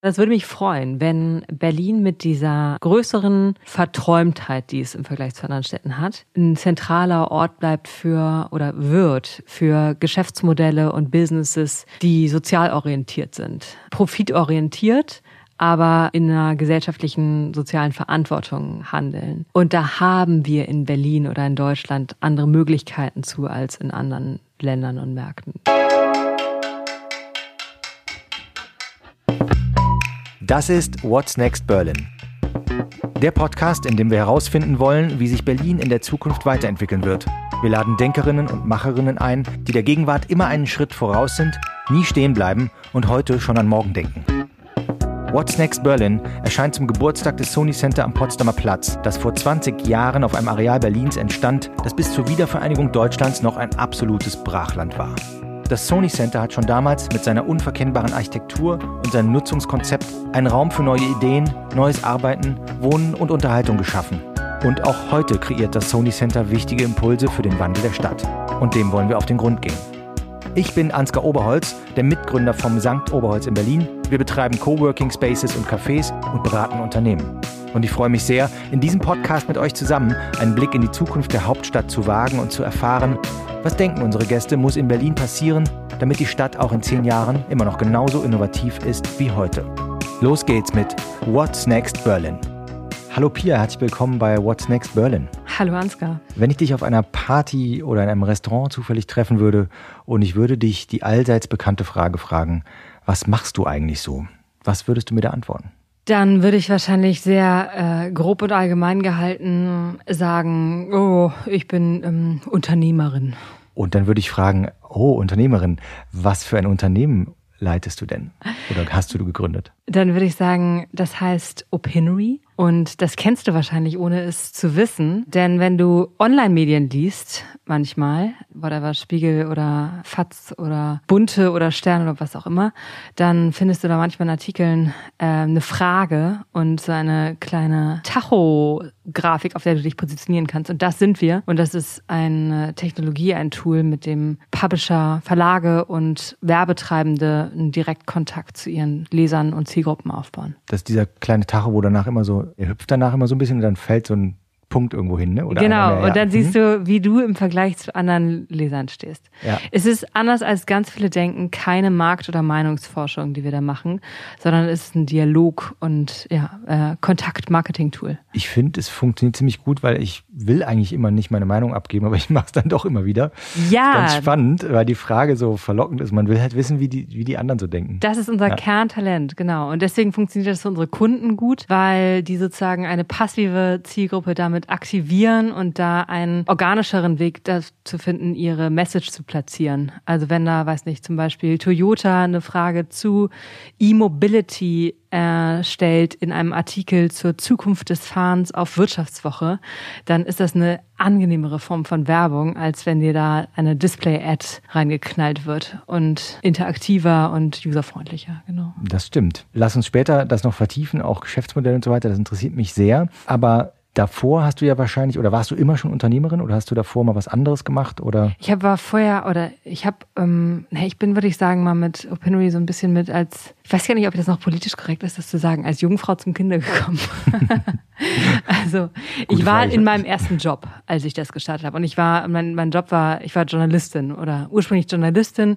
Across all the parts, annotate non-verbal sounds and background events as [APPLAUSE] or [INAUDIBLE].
Das würde mich freuen, wenn Berlin mit dieser größeren Verträumtheit, die es im Vergleich zu anderen Städten hat, ein zentraler Ort bleibt für oder wird für Geschäftsmodelle und Businesses, die sozial orientiert sind, profitorientiert, aber in einer gesellschaftlichen sozialen Verantwortung handeln. Und da haben wir in Berlin oder in Deutschland andere Möglichkeiten zu als in anderen Ländern und Märkten. Das ist What's Next Berlin. Der Podcast, in dem wir herausfinden wollen, wie sich Berlin in der Zukunft weiterentwickeln wird. Wir laden Denkerinnen und Macherinnen ein, die der Gegenwart immer einen Schritt voraus sind, nie stehen bleiben und heute schon an morgen denken. What's Next Berlin erscheint zum Geburtstag des Sony Center am Potsdamer Platz, das vor 20 Jahren auf einem Areal Berlins entstand, das bis zur Wiedervereinigung Deutschlands noch ein absolutes Brachland war. Das Sony Center hat schon damals mit seiner unverkennbaren Architektur und seinem Nutzungskonzept einen Raum für neue Ideen, neues Arbeiten, Wohnen und Unterhaltung geschaffen. Und auch heute kreiert das Sony Center wichtige Impulse für den Wandel der Stadt. Und dem wollen wir auf den Grund gehen. Ich bin Ansgar Oberholz, der Mitgründer vom Sankt Oberholz in Berlin. Wir betreiben Coworking Spaces und Cafés und beraten Unternehmen. Und ich freue mich sehr, in diesem Podcast mit euch zusammen einen Blick in die Zukunft der Hauptstadt zu wagen und zu erfahren, was denken unsere Gäste, muss in Berlin passieren, damit die Stadt auch in zehn Jahren immer noch genauso innovativ ist wie heute? Los geht's mit What's Next Berlin. Hallo Pia, herzlich willkommen bei What's Next Berlin. Hallo Ansgar. Wenn ich dich auf einer Party oder in einem Restaurant zufällig treffen würde und ich würde dich die allseits bekannte Frage fragen, was machst du eigentlich so? Was würdest du mir da antworten? Dann würde ich wahrscheinlich sehr äh, grob und allgemein gehalten sagen, oh, ich bin ähm, Unternehmerin. Und dann würde ich fragen, oh, Unternehmerin, was für ein Unternehmen leitest du denn? Oder hast du gegründet? Dann würde ich sagen, das heißt Opinory. Und das kennst du wahrscheinlich, ohne es zu wissen. Denn wenn du Online-Medien liest, manchmal, whatever, Spiegel oder Fatz oder Bunte oder Stern oder was auch immer, dann findest du da manchmal in Artikeln äh, eine Frage und so eine kleine Tacho-Grafik, auf der du dich positionieren kannst. Und das sind wir. Und das ist eine Technologie, ein Tool, mit dem Publisher, Verlage und Werbetreibende einen Direktkontakt zu ihren Lesern und Zielgruppen aufbauen. Das ist dieser kleine Tacho, wo danach immer so, er hüpft danach immer so ein bisschen und dann fällt so ein Punkt irgendwo hin, ne? Oder genau, mehr, ja. und dann siehst mhm. du, wie du im Vergleich zu anderen Lesern stehst. Ja. Es ist anders als ganz viele denken, keine Markt- oder Meinungsforschung, die wir da machen, sondern es ist ein Dialog und ja, äh, Kontakt-Marketing-Tool. Ich finde, es funktioniert ziemlich gut, weil ich will eigentlich immer nicht meine Meinung abgeben, aber [LAUGHS] ich mache es dann doch immer wieder. Ja. ganz spannend, weil die Frage so verlockend ist. Man will halt wissen, wie die, wie die anderen so denken. Das ist unser ja. Kerntalent, genau. Und deswegen funktioniert das für unsere Kunden gut, weil die sozusagen eine passive Zielgruppe damit damit aktivieren und da einen organischeren Weg zu finden, ihre Message zu platzieren. Also wenn da, weiß nicht, zum Beispiel Toyota eine Frage zu E-Mobility äh, stellt in einem Artikel zur Zukunft des Fahrens auf Wirtschaftswoche, dann ist das eine angenehmere Form von Werbung, als wenn dir da eine Display-Ad reingeknallt wird und interaktiver und userfreundlicher, genau. Das stimmt. Lass uns später das noch vertiefen, auch Geschäftsmodelle und so weiter, das interessiert mich sehr. Aber Davor hast du ja wahrscheinlich, oder warst du immer schon Unternehmerin oder hast du davor mal was anderes gemacht? Oder? Ich hab, war vorher, oder ich habe, ähm, ich bin, würde ich sagen, mal mit Opinory so ein bisschen mit als, ich weiß gar nicht, ob das noch politisch korrekt ist, das zu sagen, als Jungfrau zum Kinder gekommen. [LAUGHS] also ich war in meinem ersten Job, als ich das gestartet habe. Und ich war, mein, mein Job war, ich war Journalistin oder ursprünglich Journalistin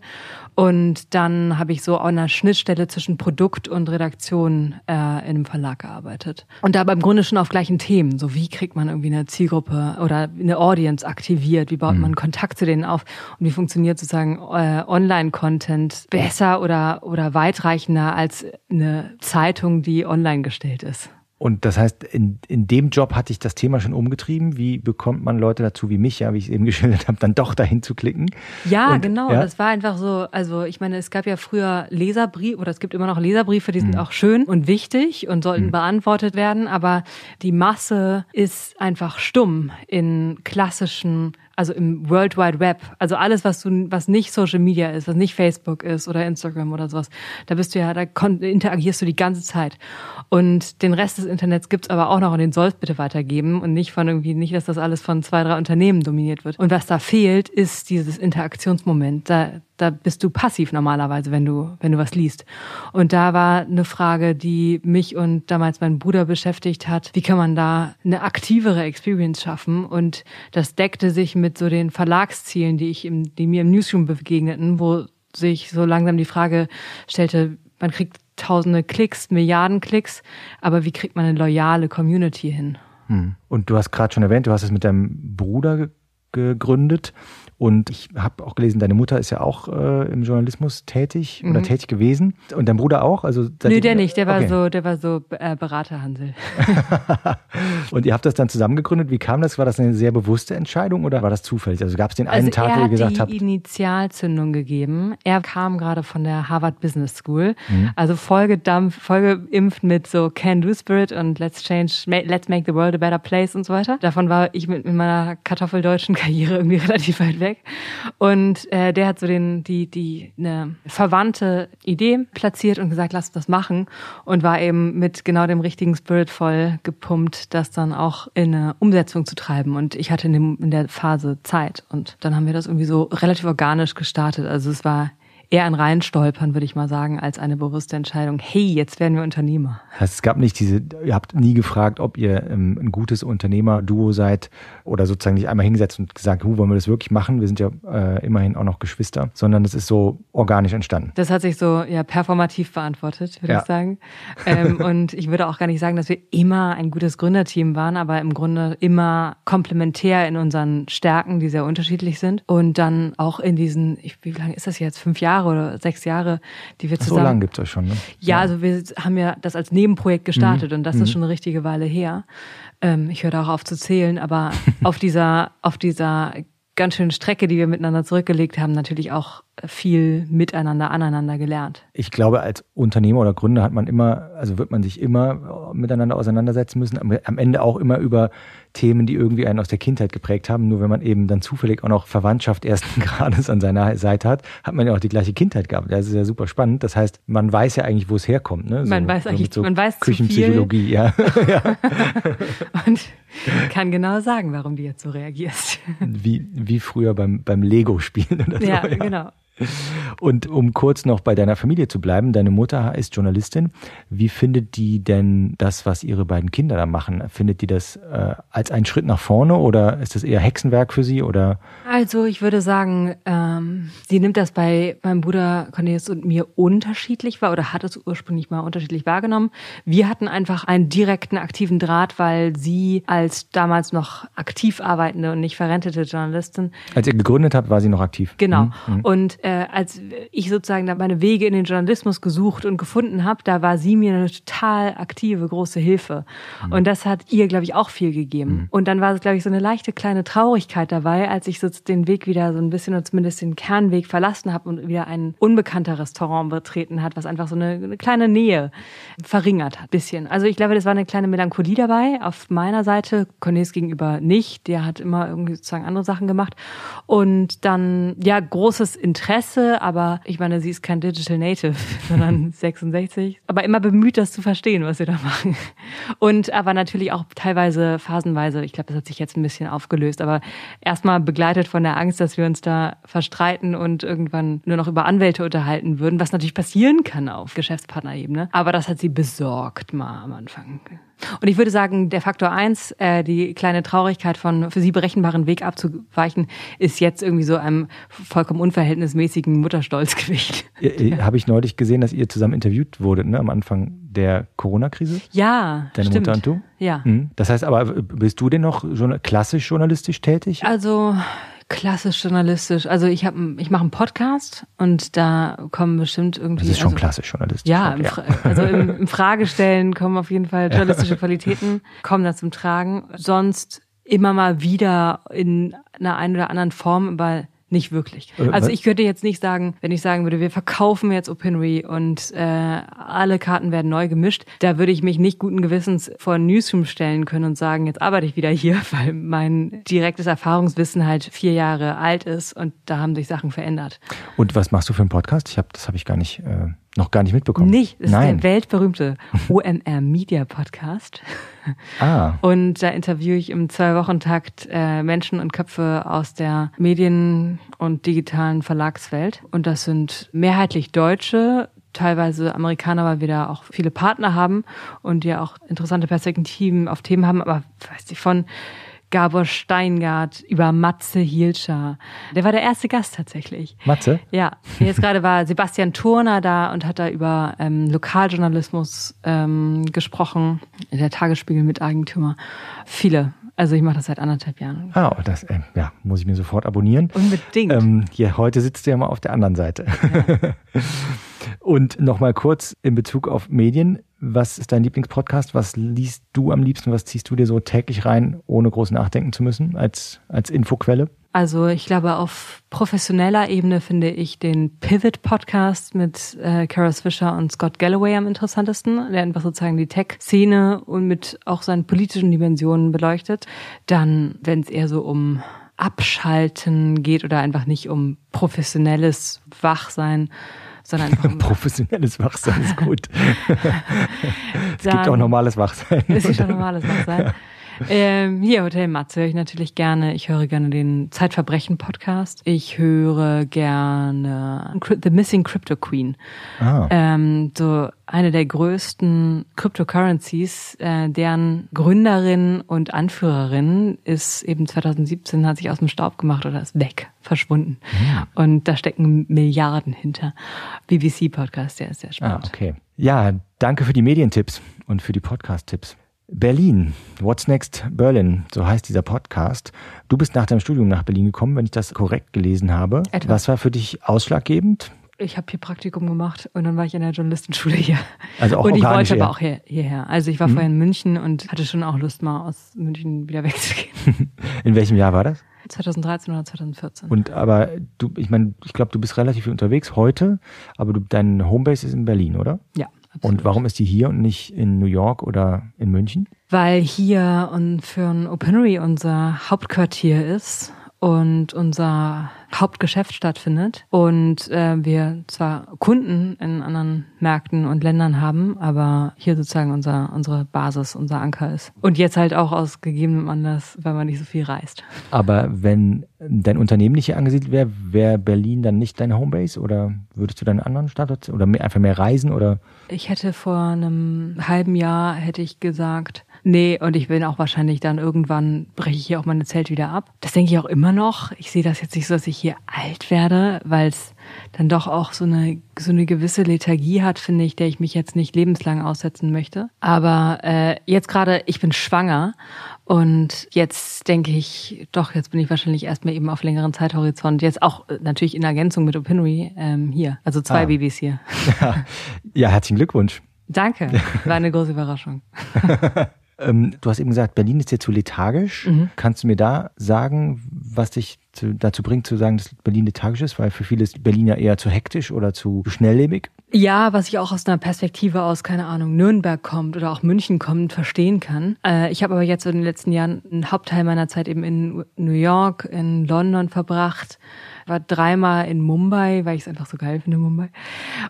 und dann habe ich so an einer Schnittstelle zwischen Produkt und Redaktion äh, in einem Verlag gearbeitet. Und da im Grunde schon auf gleichen Themen. So wie kriegt man irgendwie eine Zielgruppe oder eine Audience aktiviert? Wie baut mhm. man Kontakt zu denen auf? Und wie funktioniert sozusagen äh, Online-Content besser oder, oder weitreichender als eine Zeitung, die online gestellt ist? Und das heißt, in, in dem Job hatte ich das Thema schon umgetrieben. Wie bekommt man Leute dazu wie mich, ja, wie ich es eben [LAUGHS] geschildert habe, dann doch dahin zu klicken? Ja, und, genau. Ja? Das war einfach so, also ich meine, es gab ja früher Leserbriefe oder es gibt immer noch Leserbriefe, die sind mhm. auch schön und wichtig und sollten mhm. beantwortet werden, aber die Masse ist einfach stumm in klassischen also im World Wide Web, also alles, was du, was nicht Social Media ist, was nicht Facebook ist oder Instagram oder sowas, da bist du ja, da interagierst du die ganze Zeit. Und den Rest des Internets gibt's aber auch noch und den sollst bitte weitergeben und nicht von irgendwie, nicht, dass das alles von zwei, drei Unternehmen dominiert wird. Und was da fehlt, ist dieses Interaktionsmoment. Da, da bist du passiv normalerweise, wenn du, wenn du was liest. Und da war eine Frage, die mich und damals meinen Bruder beschäftigt hat. Wie kann man da eine aktivere Experience schaffen? Und das deckte sich mit so den Verlagszielen, die ich im, die mir im Newsroom begegneten, wo sich so langsam die Frage stellte, man kriegt tausende Klicks, Milliarden Klicks, aber wie kriegt man eine loyale Community hin? Hm. Und du hast gerade schon erwähnt, du hast es mit deinem Bruder gegründet. Und ich habe auch gelesen, deine Mutter ist ja auch äh, im Journalismus tätig mhm. oder tätig gewesen. Und dein Bruder auch? Also Nö, der nicht. Der war okay. so, der war so äh, Beraterhansel. [LAUGHS] und ihr habt das dann zusammen gegründet. Wie kam das? War das eine sehr bewusste Entscheidung oder war das zufällig? Also gab es den einen also Tag, wo ihr gesagt habt? Er hat die Initialzündung gegeben. Er kam gerade von der Harvard Business School. Mhm. Also vollgedampft, vollgeimpft mit so Can-Do Spirit und Let's Change, Let's Make the World a Better Place und so weiter. Davon war ich mit meiner kartoffeldeutschen Karriere irgendwie [LAUGHS] relativ weit weg weg. Und äh, der hat so den, die, die, eine verwandte Idee platziert und gesagt, lass das machen. Und war eben mit genau dem richtigen Spirit voll gepumpt, das dann auch in eine Umsetzung zu treiben. Und ich hatte in, dem, in der Phase Zeit. Und dann haben wir das irgendwie so relativ organisch gestartet. Also es war eher ein Reinstolpern, würde ich mal sagen, als eine bewusste Entscheidung. Hey, jetzt werden wir Unternehmer. Es gab nicht diese, ihr habt nie gefragt, ob ihr ähm, ein gutes Unternehmer-Duo seid oder sozusagen nicht einmal hingesetzt und gesagt, hu, wollen wir das wirklich machen? Wir sind ja äh, immerhin auch noch Geschwister, sondern es ist so organisch entstanden. Das hat sich so ja performativ beantwortet, würde ja. ich sagen. [LAUGHS] Ähm, und ich würde auch gar nicht sagen, dass wir immer ein gutes Gründerteam waren, aber im Grunde immer komplementär in unseren Stärken, die sehr unterschiedlich sind. Und dann auch in diesen, wie lange ist das jetzt? Fünf Jahre Jahre oder sechs Jahre, die wir zusammen. So lange gibt es euch schon, ne? Ja, also wir haben ja das als Nebenprojekt gestartet mhm. und das mhm. ist schon eine richtige Weile her. Ähm, ich höre da auch auf zu zählen, aber [LAUGHS] auf dieser, auf dieser ganz schönen Strecke, die wir miteinander zurückgelegt haben, natürlich auch viel miteinander, aneinander gelernt. Ich glaube, als Unternehmer oder Gründer hat man immer, also wird man sich immer miteinander auseinandersetzen müssen, am Ende auch immer über Themen, die irgendwie einen aus der Kindheit geprägt haben. Nur wenn man eben dann zufällig auch noch Verwandtschaft ersten [LAUGHS] Grades an seiner Seite hat, hat man ja auch die gleiche Kindheit gehabt. Das ist ja super spannend. Das heißt, man weiß ja eigentlich, wo es herkommt. Ne? So, man weiß eigentlich, so man weiß Küchenpsychologie, ja. [LAUGHS] [LAUGHS] ja. Und kann genau sagen, warum du jetzt so reagierst. Wie, wie früher beim, beim Lego-Spielen oder so. Ja, ja, genau. Und um kurz noch bei deiner Familie zu bleiben, deine Mutter ist Journalistin. Wie findet die denn das, was ihre beiden Kinder da machen? Findet die das äh, als einen Schritt nach vorne oder ist das eher Hexenwerk für sie? Oder? Also ich würde sagen, ähm, sie nimmt das bei meinem Bruder Cornelius und mir unterschiedlich wahr oder hat es ursprünglich mal unterschiedlich wahrgenommen. Wir hatten einfach einen direkten aktiven Draht, weil sie als damals noch aktiv arbeitende und nicht verrentete Journalistin. Als ihr gegründet habt, war sie noch aktiv. Genau. Mhm. Und äh, äh, als ich sozusagen da meine Wege in den Journalismus gesucht und gefunden habe, da war sie mir eine total aktive, große Hilfe. Mhm. Und das hat ihr, glaube ich, auch viel gegeben. Mhm. Und dann war es, glaube ich, so eine leichte kleine Traurigkeit dabei, als ich so den Weg wieder so ein bisschen oder zumindest den Kernweg verlassen habe und wieder ein unbekannter Restaurant betreten hat, was einfach so eine, eine kleine Nähe verringert hat, bisschen. Also ich glaube, das war eine kleine Melancholie dabei. Auf meiner Seite, Cornelis gegenüber nicht. Der hat immer irgendwie sozusagen andere Sachen gemacht. Und dann, ja, großes Interesse Interesse, aber ich meine, sie ist kein Digital Native, [LAUGHS] sondern [LAUGHS] 66. Aber immer bemüht, das zu verstehen, was wir da machen. Und aber natürlich auch teilweise phasenweise, ich glaube, das hat sich jetzt ein bisschen aufgelöst, aber erstmal begleitet von der Angst, dass wir uns da verstreiten und irgendwann nur noch über Anwälte unterhalten würden, was natürlich passieren kann auf Geschäftspartnerebene. Aber das hat sie besorgt mal am Anfang. Und ich würde sagen, der Faktor eins, äh, die kleine Traurigkeit von für sie berechenbaren Weg abzuweichen, ist jetzt irgendwie so einem vollkommen unverhältnismäßigen Mutterstolzgewicht. Habe ich neulich gesehen, dass ihr zusammen interviewt wurdet, ne, am Anfang der Corona-Krise? Ja. Deine stimmt. Mutter und du? Ja. Mhm. Das heißt aber, bist du denn noch klassisch journalistisch tätig? Also klassisch journalistisch. Also ich habe, ich mache einen Podcast und da kommen bestimmt irgendwie. Das ist schon also, klassisch journalistisch. Ja, im, also im, im Fragestellen kommen auf jeden Fall journalistische Qualitäten [LAUGHS] kommen da zum Tragen. Sonst immer mal wieder in einer einen oder anderen Form, aber nicht wirklich. Äh, also ich könnte jetzt nicht sagen, wenn ich sagen würde, wir verkaufen jetzt Opinory und äh, alle Karten werden neu gemischt, da würde ich mich nicht guten Gewissens vor Newsroom stellen können und sagen, jetzt arbeite ich wieder hier, [LAUGHS] weil mein direktes Erfahrungswissen halt vier Jahre alt ist und da haben sich Sachen verändert. Und was machst du für einen Podcast? Ich hab, das habe ich gar nicht. Äh Noch gar nicht mitbekommen. Nicht. Es Nein. ist der weltberühmte [LAUGHS] OMR Media Podcast. Ah. Und da interviewe ich im Zwei-Wochen-Takt äh, Menschen und Köpfe aus der Medien- und digitalen Verlagswelt. Und das sind mehrheitlich Deutsche, teilweise Amerikaner, weil wir da auch viele Partner haben und die auch interessante Perspektiven auf Themen haben, aber weiß ich von Gabor Steingart über Matze Hielscher. Der war der erste Gast tatsächlich. Matze? Ja, jetzt gerade war Sebastian Turner da und hat da über ähm, Lokaljournalismus ähm, gesprochen, der Tagesspiegel mit Eigentümer. Viele. Also ich mache das seit anderthalb Jahren. Ah, das äh, ja, muss ich mir sofort abonnieren. Unbedingt. Ähm, hier, heute sitzt du ja mal auf der anderen Seite. [LAUGHS] Und nochmal kurz in Bezug auf Medien. Was ist dein Lieblingspodcast? Was liest du am liebsten? Was ziehst du dir so täglich rein, ohne groß nachdenken zu müssen, als, als Infoquelle? Also ich glaube, auf professioneller Ebene finde ich den Pivot-Podcast mit äh, Karis Fischer und Scott Galloway am interessantesten, der einfach sozusagen die Tech-Szene und mit auch seinen politischen Dimensionen beleuchtet. Dann, wenn es eher so um Abschalten geht oder einfach nicht um professionelles Wachsein, sondern Professionelles Wachsein ist gut. [LAUGHS] es gibt auch normales Wachsein. Es ist schon normales Wachsein. Ähm, hier, Hotel Matze höre ich natürlich gerne. Ich höre gerne den Zeitverbrechen-Podcast. Ich höre gerne The Missing Crypto Queen. Ah. Ähm, so eine der größten Cryptocurrencies, äh, deren Gründerin und Anführerin ist eben 2017, hat sich aus dem Staub gemacht oder ist weg, verschwunden. Und da stecken Milliarden hinter. BBC-Podcast, der ist sehr Ah, spannend. okay. Ja, danke für die Medientipps und für die Podcast-Tipps. Berlin, What's Next Berlin, so heißt dieser Podcast. Du bist nach deinem Studium nach Berlin gekommen, wenn ich das korrekt gelesen habe. Etwa. Was war für dich ausschlaggebend? Ich habe hier Praktikum gemacht und dann war ich in der Journalistenschule hier. Also auch und ich wollte eher. aber auch hier, hierher. Also ich war vorher in München und hatte schon auch Lust, mal aus München wieder wegzugehen. [LAUGHS] In welchem Jahr war das? 2013 oder 2014. Und aber du, ich meine, ich glaube, du bist relativ viel unterwegs heute, aber du, dein Homebase ist in Berlin, oder? ja. Und warum ist die hier und nicht in New York oder in München? Weil hier und für ein Openery unser Hauptquartier ist und unser Hauptgeschäft stattfindet und äh, wir zwar Kunden in anderen Märkten und Ländern haben, aber hier sozusagen unser, unsere Basis, unser Anker ist. Und jetzt halt auch aus gegebenem Anlass, weil man nicht so viel reist. Aber wenn dein Unternehmen nicht hier angesiedelt wäre, wäre Berlin dann nicht deine Homebase oder würdest du dann einen anderen Standort oder mehr, einfach mehr reisen oder? Ich hätte vor einem halben Jahr hätte ich gesagt, nee, und ich bin auch wahrscheinlich dann irgendwann breche ich hier auch meine Zelt wieder ab. Das denke ich auch immer noch. Ich sehe das jetzt nicht so, dass ich hier alt werde, weil es dann doch auch so eine so eine gewisse Lethargie hat, finde ich, der ich mich jetzt nicht lebenslang aussetzen möchte. Aber äh, jetzt gerade, ich bin schwanger und jetzt denke ich, doch, jetzt bin ich wahrscheinlich erstmal eben auf längeren Zeithorizont. Jetzt auch äh, natürlich in Ergänzung mit Opinory ähm, hier. Also zwei Ah. Babys hier. [LAUGHS] Ja, herzlichen Glückwunsch. Danke. [LAUGHS] War eine große Überraschung. [LAUGHS] Ähm, du hast eben gesagt, Berlin ist dir zu lethargisch. Mhm. Kannst du mir da sagen, was dich zu, dazu bringt, zu sagen, dass Berlin lethargisch ist? Weil für viele ist Berlin ja eher zu hektisch oder zu schnelllebig. Ja, was ich auch aus einer Perspektive aus, keine Ahnung, Nürnberg kommt oder auch München kommt, verstehen kann. Äh, ich habe aber jetzt in den letzten Jahren einen Hauptteil meiner Zeit eben in New York, in London verbracht, war dreimal in Mumbai, weil ich es einfach so geil finde, Mumbai.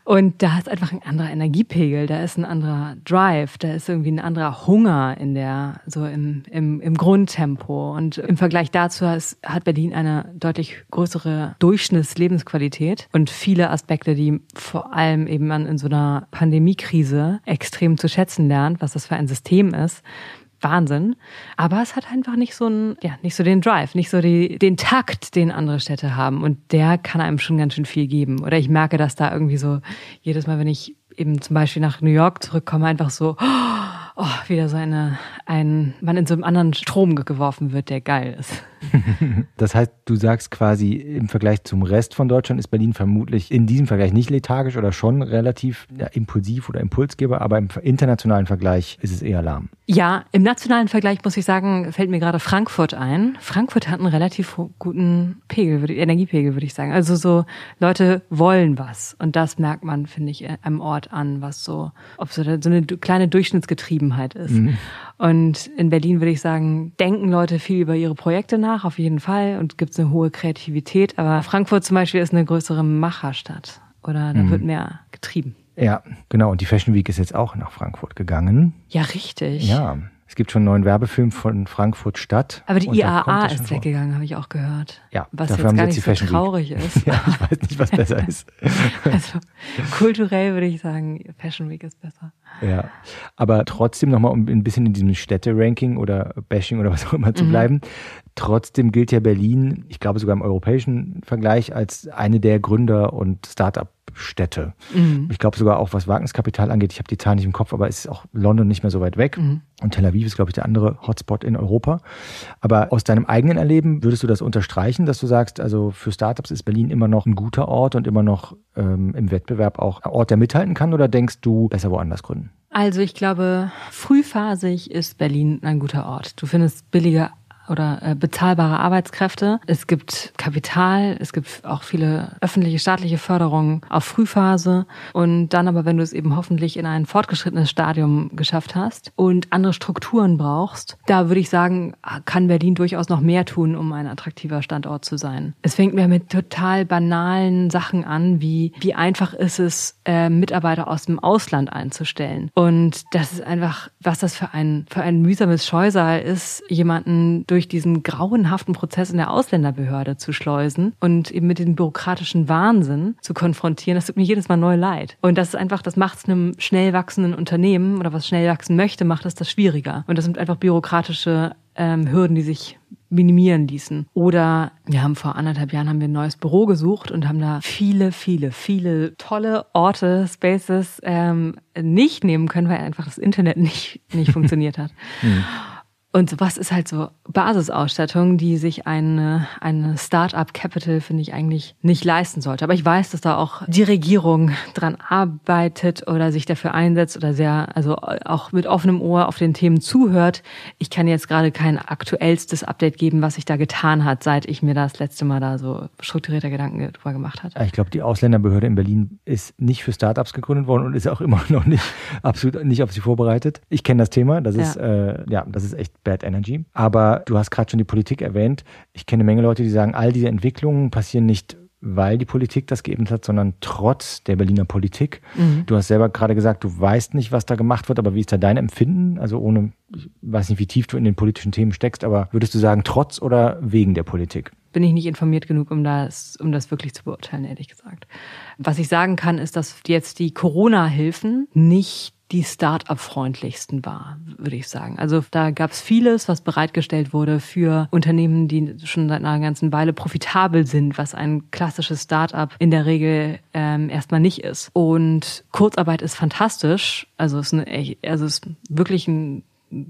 Und da ist einfach ein anderer Energiepegel, da ist ein anderer Drive, da ist irgendwie ein anderer Hunger in der, so im, im, im Grundtempo. Und im Vergleich dazu ist, hat Berlin eine deutlich größere Durchschnittslebensqualität und viele Aspekte, die vor allem eben man in so einer Pandemiekrise extrem zu schätzen lernt, was das für ein System ist. Wahnsinn. Aber es hat einfach nicht so einen, ja, nicht so den Drive, nicht so die, den Takt, den andere Städte haben. Und der kann einem schon ganz schön viel geben. Oder ich merke, dass da irgendwie so jedes Mal, wenn ich eben zum Beispiel nach New York zurückkomme, einfach so, oh, wieder so eine, ein, man in so einem anderen Strom geworfen wird, der geil ist. [LAUGHS] Das heißt, du sagst quasi, im Vergleich zum Rest von Deutschland ist Berlin vermutlich in diesem Vergleich nicht lethargisch oder schon relativ ja, impulsiv oder Impulsgeber, aber im internationalen Vergleich ist es eher lahm. Ja, im nationalen Vergleich muss ich sagen, fällt mir gerade Frankfurt ein. Frankfurt hat einen relativ guten Pegel, Energiepegel, würde ich sagen. Also so Leute wollen was. Und das merkt man, finde ich, am Ort an, was so, ob so, so eine kleine Durchschnittsgetriebenheit ist. Und in Berlin würde ich sagen, denken Leute viel über ihre Projekte nach, auf jeden Fall. Und gibt es eine hohe Kreativität. Aber Frankfurt zum Beispiel ist eine größere Macherstadt. Oder da wird mehr getrieben. Ja, genau. Und die Fashion Week ist jetzt auch nach Frankfurt gegangen. Ja, richtig. Ja. Es gibt schon einen neuen Werbefilm von Frankfurt Stadt. Aber die IAA ist weggegangen, habe ich auch gehört. Ja, was jetzt gar nicht so traurig Week. [LAUGHS] ist. ja, ich weiß nicht, was besser ist. [LAUGHS] also kulturell würde ich sagen, Fashion Week ist besser. Ja, aber trotzdem nochmal, um ein bisschen in diesem Städte-Ranking oder Bashing oder was auch immer zu mhm. bleiben. Trotzdem gilt ja Berlin, ich glaube sogar im europäischen Vergleich, als eine der Gründer- und Start-up Städte. Mhm. Ich glaube sogar auch, was Wagniskapital angeht, ich habe die Zahlen nicht im Kopf, aber es ist auch London nicht mehr so weit weg. Mhm. Und Tel Aviv ist, glaube ich, der andere Hotspot in Europa. Aber aus deinem eigenen Erleben würdest du das unterstreichen, dass du sagst, also für Startups ist Berlin immer noch ein guter Ort und immer noch ähm, im Wettbewerb auch ein Ort, der mithalten kann? Oder denkst du, besser woanders gründen? Also ich glaube, frühphasig ist Berlin ein guter Ort. Du findest billige oder äh, bezahlbare Arbeitskräfte. Es gibt Kapital, es gibt auch viele öffentliche, staatliche Förderungen auf Frühphase. Und dann aber, wenn du es eben hoffentlich in ein fortgeschrittenes Stadium geschafft hast und andere Strukturen brauchst, da würde ich sagen, kann Berlin durchaus noch mehr tun, um ein attraktiver Standort zu sein. Es fängt mir mit total banalen Sachen an, wie wie einfach ist es, äh, Mitarbeiter aus dem Ausland einzustellen. Und das ist einfach, was das für ein, für ein mühsames Scheusal ist, jemanden durch durch diesen grauenhaften Prozess in der Ausländerbehörde zu schleusen und eben mit dem bürokratischen Wahnsinn zu konfrontieren, das tut mir jedes Mal neu leid. Und das ist einfach, das macht es einem schnell wachsenden Unternehmen oder was schnell wachsen möchte, macht es das schwieriger. Und das sind einfach bürokratische ähm, Hürden, die sich minimieren ließen. Oder wir haben vor anderthalb Jahren haben wir ein neues Büro gesucht und haben da viele, viele, viele tolle Orte, Spaces ähm, nicht nehmen können, weil einfach das Internet [LAUGHS] nicht, nicht funktioniert hat. Mhm. Und sowas ist halt so Basisausstattung, die sich eine, eine Start-up Capital, finde ich, eigentlich nicht leisten sollte. Aber ich weiß, dass da auch die Regierung dran arbeitet oder sich dafür einsetzt oder sehr, also auch mit offenem Ohr auf den Themen zuhört. Ich kann jetzt gerade kein aktuellstes Update geben, was sich da getan hat, seit ich mir das letzte Mal da so strukturierter Gedanken drüber gemacht habe. Ich glaube, die Ausländerbehörde in Berlin ist nicht für Startups gegründet worden und ist auch immer noch nicht [LAUGHS] absolut nicht auf sie vorbereitet. Ich kenne das Thema. Das ist, ja, äh, ja das ist echt Bad Energy. Aber du hast gerade schon die Politik erwähnt. Ich kenne eine Menge Leute, die sagen, all diese Entwicklungen passieren nicht weil die Politik das geebnet hat, sondern trotz der Berliner Politik. Mhm. Du hast selber gerade gesagt, du weißt nicht, was da gemacht wird, aber wie ist da dein Empfinden? Also ohne, ich weiß nicht, wie tief du in den politischen Themen steckst, aber würdest du sagen, trotz oder wegen der Politik? Bin ich nicht informiert genug, um das, um das wirklich zu beurteilen, ehrlich gesagt. Was ich sagen kann, ist, dass jetzt die Corona-Hilfen nicht die Start-up-freundlichsten war, würde ich sagen. Also da gab es vieles, was bereitgestellt wurde für Unternehmen, die schon seit einer ganzen Weile profitabel sind, was ein klassisches Start-up in der Regel ähm, erstmal nicht ist. Und Kurzarbeit ist fantastisch. Also es ist, eine, also es ist wirklich ein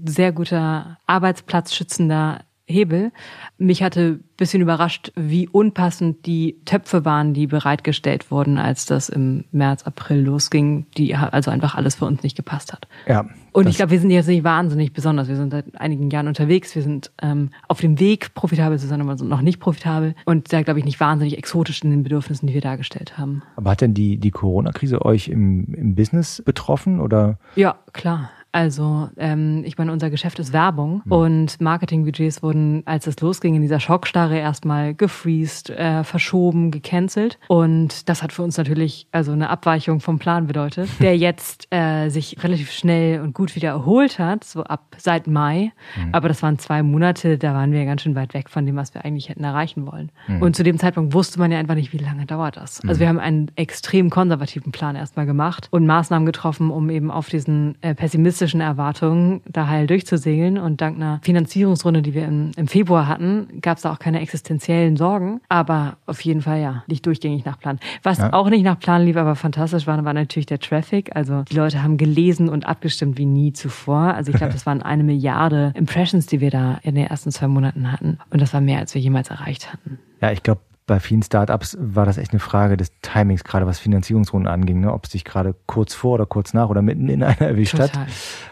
sehr guter arbeitsplatzschützender Hebel. Mich hatte bisschen überrascht, wie unpassend die Töpfe waren, die bereitgestellt wurden, als das im März, April losging, die also einfach alles für uns nicht gepasst hat. Ja. Und ich glaube, wir sind jetzt nicht wahnsinnig besonders. Wir sind seit einigen Jahren unterwegs. Wir sind ähm, auf dem Weg, profitabel zu sein, aber sind noch nicht profitabel. Und da glaube ich nicht wahnsinnig exotisch in den Bedürfnissen, die wir dargestellt haben. Aber hat denn die, die Corona-Krise euch im, im Business betroffen oder? Ja, klar. Also ähm, ich meine, unser Geschäft ist Werbung mhm. und Marketingbudgets wurden, als es losging, in dieser Schockstarre erstmal gefreezed, äh, verschoben, gecancelt. Und das hat für uns natürlich also eine Abweichung vom Plan bedeutet, [LAUGHS] der jetzt äh, sich relativ schnell und gut wieder erholt hat, so ab seit Mai. Mhm. Aber das waren zwei Monate, da waren wir ganz schön weit weg von dem, was wir eigentlich hätten erreichen wollen. Mhm. Und zu dem Zeitpunkt wusste man ja einfach nicht, wie lange dauert das. Also mhm. wir haben einen extrem konservativen Plan erstmal gemacht und Maßnahmen getroffen, um eben auf diesen äh, pessimistischen realistischen Erwartungen, da heil durchzusegeln. Und dank einer Finanzierungsrunde, die wir im, im Februar hatten, gab es da auch keine existenziellen Sorgen. Aber auf jeden Fall ja, liegt durchgängig nach Plan. Was ja. auch nicht nach Plan lief, aber fantastisch war, war natürlich der Traffic. Also die Leute haben gelesen und abgestimmt wie nie zuvor. Also ich glaube, das [LAUGHS] waren eine Milliarde Impressions, die wir da in den ersten zwei Monaten hatten. Und das war mehr, als wir jemals erreicht hatten. Ja, ich glaube, bei vielen Startups war das echt eine Frage des Timings, gerade was Finanzierungsrunden anging, ne? ob es sich gerade kurz vor oder kurz nach oder mitten in einer erwischt hat.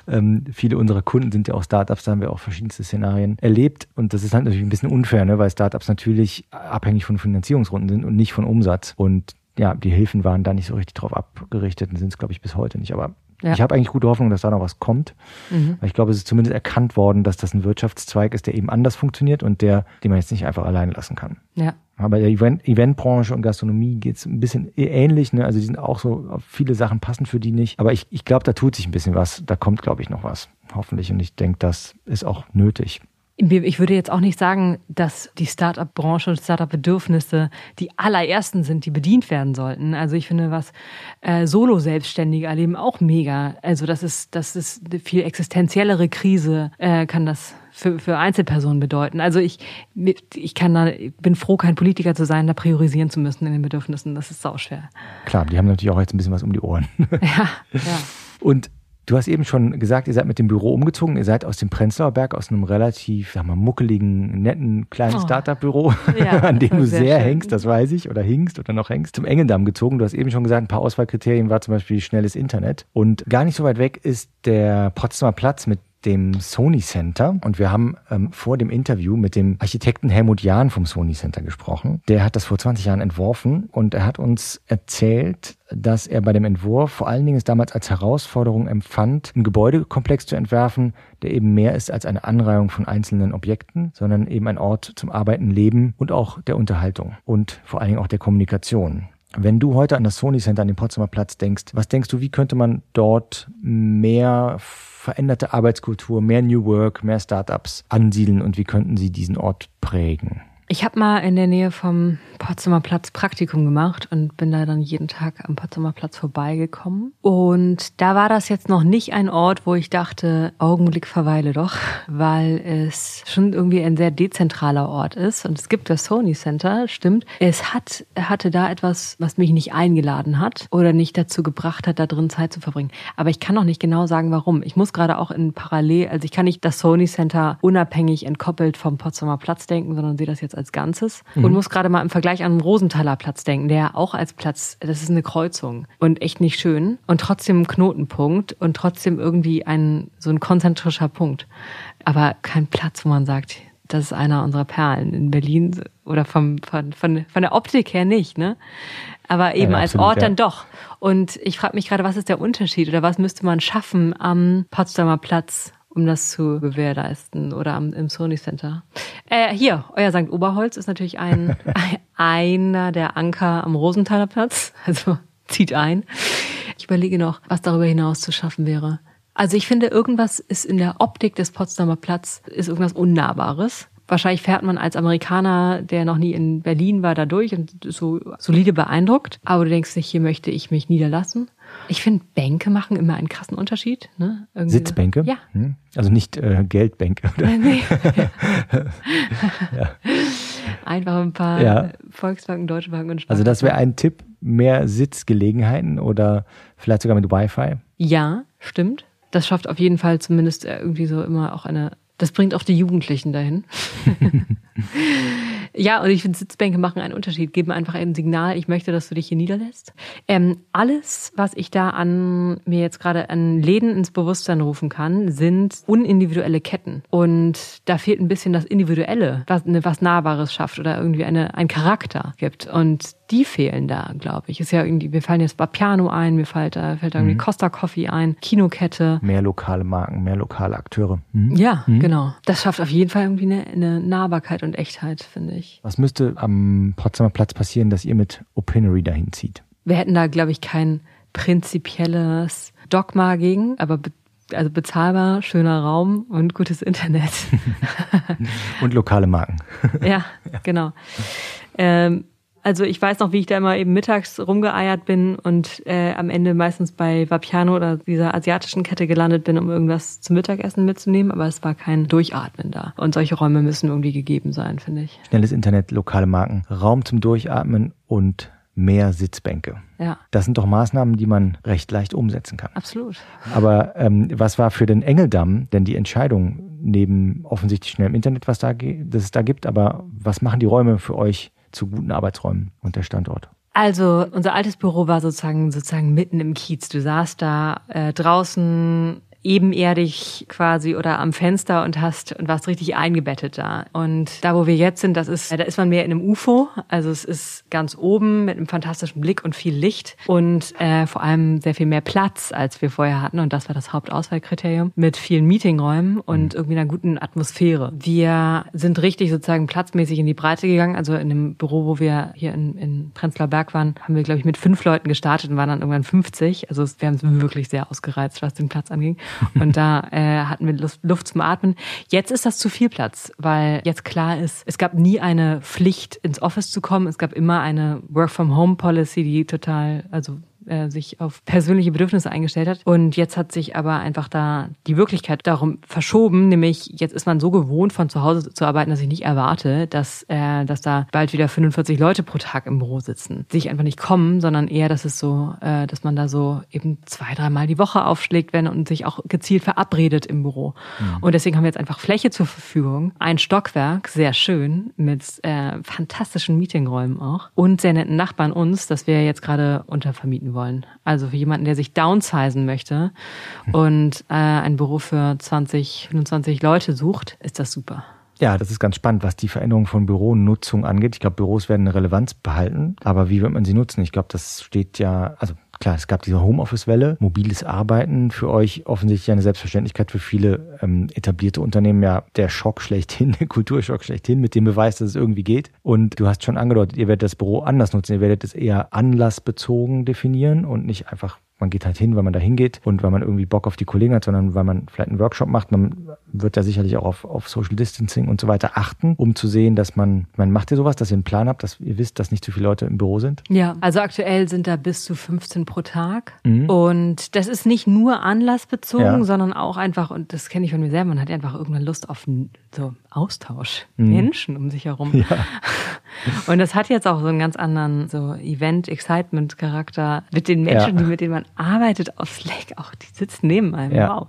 Ähm, viele unserer Kunden sind ja auch Startups, da haben wir auch verschiedenste Szenarien erlebt und das ist halt natürlich ein bisschen unfair, ne? weil Startups natürlich abhängig von Finanzierungsrunden sind und nicht von Umsatz und ja, die Hilfen waren da nicht so richtig drauf abgerichtet und sind es, glaube ich, bis heute nicht. Aber Ja. Ich habe eigentlich gute Hoffnung, dass da noch was kommt. Mhm. Ich glaube, es ist zumindest erkannt worden, dass das ein Wirtschaftszweig ist, der eben anders funktioniert und der, den man jetzt nicht einfach allein lassen kann. Ja. Aber der Event, Eventbranche und Gastronomie geht es ein bisschen ähnlich. Ne? Also die sind auch so, viele Sachen passen für die nicht. Aber ich, ich glaube, da tut sich ein bisschen was. Da kommt, glaube ich, noch was. Hoffentlich. Und ich denke, das ist auch nötig. Ich würde jetzt auch nicht sagen, dass die Startup-Branche und Startup-Bedürfnisse die allerersten sind, die bedient werden sollten. Also ich finde, was äh, Solo-Selbstständige erleben, auch mega. Also das ist, das ist eine viel existenziellere Krise, äh, kann das für, für Einzelpersonen bedeuten. Also ich, ich kann da, bin froh, kein Politiker zu sein, da priorisieren zu müssen in den Bedürfnissen. Das ist sauschwer. Klar, die haben natürlich auch jetzt ein bisschen was um die Ohren. Ja, [LAUGHS] ja. Und Du hast eben schon gesagt, ihr seid mit dem Büro umgezogen. Ihr seid aus dem Prenzlauer Berg, aus einem relativ, sag mal, muckeligen, netten, kleinen oh. Startup-Büro, ja, [LAUGHS] an dem du sehr, sehr hängst, das weiß ich, oder hingst oder noch hängst, zum Engendamm gezogen. Du hast eben schon gesagt, ein paar Auswahlkriterien war zum Beispiel schnelles Internet. Und gar nicht so weit weg ist der Potsdamer Platz mit dem Sony Center und wir haben ähm, vor dem Interview mit dem Architekten Helmut Jahn vom Sony Center gesprochen. Der hat das vor 20 Jahren entworfen und er hat uns erzählt, dass er bei dem Entwurf vor allen Dingen es damals als Herausforderung empfand, einen Gebäudekomplex zu entwerfen, der eben mehr ist als eine Anreihung von einzelnen Objekten, sondern eben ein Ort zum Arbeiten, Leben und auch der Unterhaltung und vor allen Dingen auch der Kommunikation. Wenn du heute an das Sony Center an den Potsdamer Platz denkst, was denkst du, wie könnte man dort mehr veränderte Arbeitskultur, mehr New Work, mehr Startups ansiedeln und wie könnten sie diesen Ort prägen? Ich habe mal in der Nähe vom Potsdamer Platz Praktikum gemacht und bin da dann jeden Tag am Potsdamer Platz vorbeigekommen. Und da war das jetzt noch nicht ein Ort, wo ich dachte, Augenblick verweile doch, weil es schon irgendwie ein sehr dezentraler Ort ist. Und es gibt das Sony Center, stimmt. Es hat, hatte da etwas, was mich nicht eingeladen hat oder nicht dazu gebracht hat, da drin Zeit zu verbringen. Aber ich kann noch nicht genau sagen, warum. Ich muss gerade auch in Parallel, also ich kann nicht das Sony Center unabhängig entkoppelt vom Potsdamer Platz denken, sondern sehe das jetzt als Ganzes mhm. und muss gerade mal im Vergleich an den Rosenthaler Platz denken, der auch als Platz, das ist eine Kreuzung und echt nicht schön und trotzdem ein Knotenpunkt und trotzdem irgendwie ein so ein konzentrischer Punkt, aber kein Platz, wo man sagt, das ist einer unserer Perlen in Berlin oder vom, von, von, von der Optik her nicht, ne? Aber eben ja, als absolut, Ort ja. dann doch. Und ich frage mich gerade, was ist der Unterschied oder was müsste man schaffen am Potsdamer Platz, um das zu gewährleisten oder am, im Sony Center. Äh, hier, euer St. Oberholz ist natürlich ein, [LAUGHS] einer der Anker am Rosenthaler Platz. Also zieht ein. Ich überlege noch, was darüber hinaus zu schaffen wäre. Also ich finde, irgendwas ist in der Optik des Potsdamer Platz, ist irgendwas Unnahbares. Wahrscheinlich fährt man als Amerikaner, der noch nie in Berlin war, da durch und so solide beeindruckt. Aber du denkst nicht, hier möchte ich mich niederlassen. Ich finde, Bänke machen immer einen krassen Unterschied. Ne? Sitzbänke? Ja. Hm? Also nicht äh, Geldbänke. Oder? Nee. [LAUGHS] [LAUGHS] ja. Einfach ein paar ja. Volksbanken, Deutsche Banken und Sparkassen. Also das wäre ein Tipp, mehr Sitzgelegenheiten oder vielleicht sogar mit Wi-Fi? Ja, stimmt. Das schafft auf jeden Fall zumindest irgendwie so immer auch eine, das bringt auch die Jugendlichen dahin. [LAUGHS] Ja, und ich finde, Sitzbänke machen einen Unterschied, geben einfach ein Signal, ich möchte, dass du dich hier niederlässt. Ähm, alles, was ich da an mir jetzt gerade an Läden ins Bewusstsein rufen kann, sind unindividuelle Ketten. Und da fehlt ein bisschen das Individuelle, was, ne, was Nahbares schafft oder irgendwie eine, ein Charakter gibt. Und die fehlen da, glaube ich. Ist ja irgendwie, mir fallen jetzt Bapiano ein, mir fällt da, fällt da irgendwie mhm. Costa Coffee ein, Kinokette. Mehr lokale Marken, mehr lokale Akteure. Mhm. Ja, mhm. genau. Das schafft auf jeden Fall irgendwie eine, eine Nahbarkeit und Echtheit, finde ich. Was müsste am Potsdamer Platz passieren, dass ihr mit Opinory dahin zieht? Wir hätten da, glaube ich, kein prinzipielles Dogma gegen, aber be also bezahlbar, schöner Raum und gutes Internet. [LAUGHS] und lokale Marken. [LAUGHS] ja, genau. [LAUGHS] Ähm, also ich weiß noch, wie ich da immer eben mittags rumgeeiert bin und äh, am Ende meistens bei Vapiano oder dieser asiatischen Kette gelandet bin, um irgendwas zum Mittagessen mitzunehmen, aber es war kein Durchatmen da. Und solche Räume müssen irgendwie gegeben sein, finde ich. Schnelles Internet, lokale Marken, Raum zum Durchatmen und mehr Sitzbänke. Ja. Das sind doch Maßnahmen, die man recht leicht umsetzen kann. Absolut. Aber ähm, was war für den Engeldamm denn die Entscheidung neben offensichtlich schnellem Internet, was da, das es da gibt, aber was machen die Räume für euch zu guten Arbeitsräumen und der Standort? Also unser altes Büro war sozusagen sozusagen mitten im Kiez. Du saßt da äh, draußen ebenerdig quasi oder am Fenster und hast und warst richtig eingebettet da. Und da, wo wir jetzt sind, das ist, da ist man mehr in einem UFO. Also es ist ganz oben mit einem fantastischen Blick und viel Licht und äh, vor allem sehr viel mehr Platz, als wir vorher hatten. Und das war das Hauptauswahlkriterium mit vielen Meetingräumen und irgendwie einer guten Atmosphäre. Wir sind richtig sozusagen platzmäßig in die Breite gegangen. Also in dem Büro, wo wir hier in, in Prenzlauer Berg waren, haben wir, glaube ich, mit fünf Leuten gestartet und waren dann irgendwann 50. Also wir haben es wirklich sehr ausgereizt, was den Platz anging. Und da äh, hatten wir Luft, Luft zum Atmen. Jetzt ist das zu viel Platz, weil jetzt klar ist, es gab nie eine Pflicht, ins Office zu kommen. Es gab immer eine Work-from-Home-Policy, die total, also äh, sich auf persönliche Bedürfnisse eingestellt hat. Und jetzt hat sich aber einfach da die Wirklichkeit darum verschoben, nämlich jetzt ist man so gewohnt, von zu Hause zu arbeiten, dass ich nicht erwarte, dass, äh, dass da bald wieder 45 Leute pro Tag im Büro sitzen. Sich einfach nicht kommen, sondern eher, dass es so, äh, dass man da so eben zwei, dreimal die Woche aufschlägt, wenn und sich auch gezielt verabredet im Büro. Mhm. Und deswegen haben wir jetzt einfach Fläche zur Verfügung. Ein Stockwerk, sehr schön, mit äh, fantastischen Meetingräumen auch und sehr netten Nachbarn uns, dass wir jetzt gerade untervermieten wollen. Also für jemanden, der sich downsizen möchte und äh, ein Büro für 20, 25 Leute sucht, ist das super. Ja, das ist ganz spannend, was die Veränderung von Büronutzung angeht. Ich glaube, Büros werden eine Relevanz behalten, aber wie wird man sie nutzen? Ich glaube, das steht ja, also Klar, es gab diese Homeoffice-Welle, mobiles Arbeiten für euch offensichtlich eine Selbstverständlichkeit, für viele ähm, etablierte Unternehmen ja der Schock schlechthin, [LAUGHS] der Kulturschock schlechthin, mit dem Beweis, dass es irgendwie geht. Und du hast schon angedeutet, ihr werdet das Büro anders nutzen, ihr werdet es eher anlassbezogen definieren und nicht einfach man geht halt hin, weil man da hingeht und weil man irgendwie Bock auf die Kollegen hat, sondern weil man vielleicht einen Workshop macht. Man wird da sicherlich auch auf, auf Social Distancing und so weiter achten, um zu sehen, dass man, man macht ihr sowas, dass ihr einen Plan habt, dass ihr wisst, dass nicht zu viele Leute im Büro sind? Ja, also aktuell sind da bis zu 15 pro Tag. Mhm. Und das ist nicht nur anlassbezogen, ja. sondern auch einfach, und das kenne ich von mir selber, man hat einfach irgendeine Lust auf so Austausch, mhm. Menschen um sich herum. Ja. [LAUGHS] Und das hat jetzt auch so einen ganz anderen so Event-Excitement-Charakter mit den Menschen, ja. die mit denen man arbeitet auf Slack, auch die sitzen neben einem. Wow.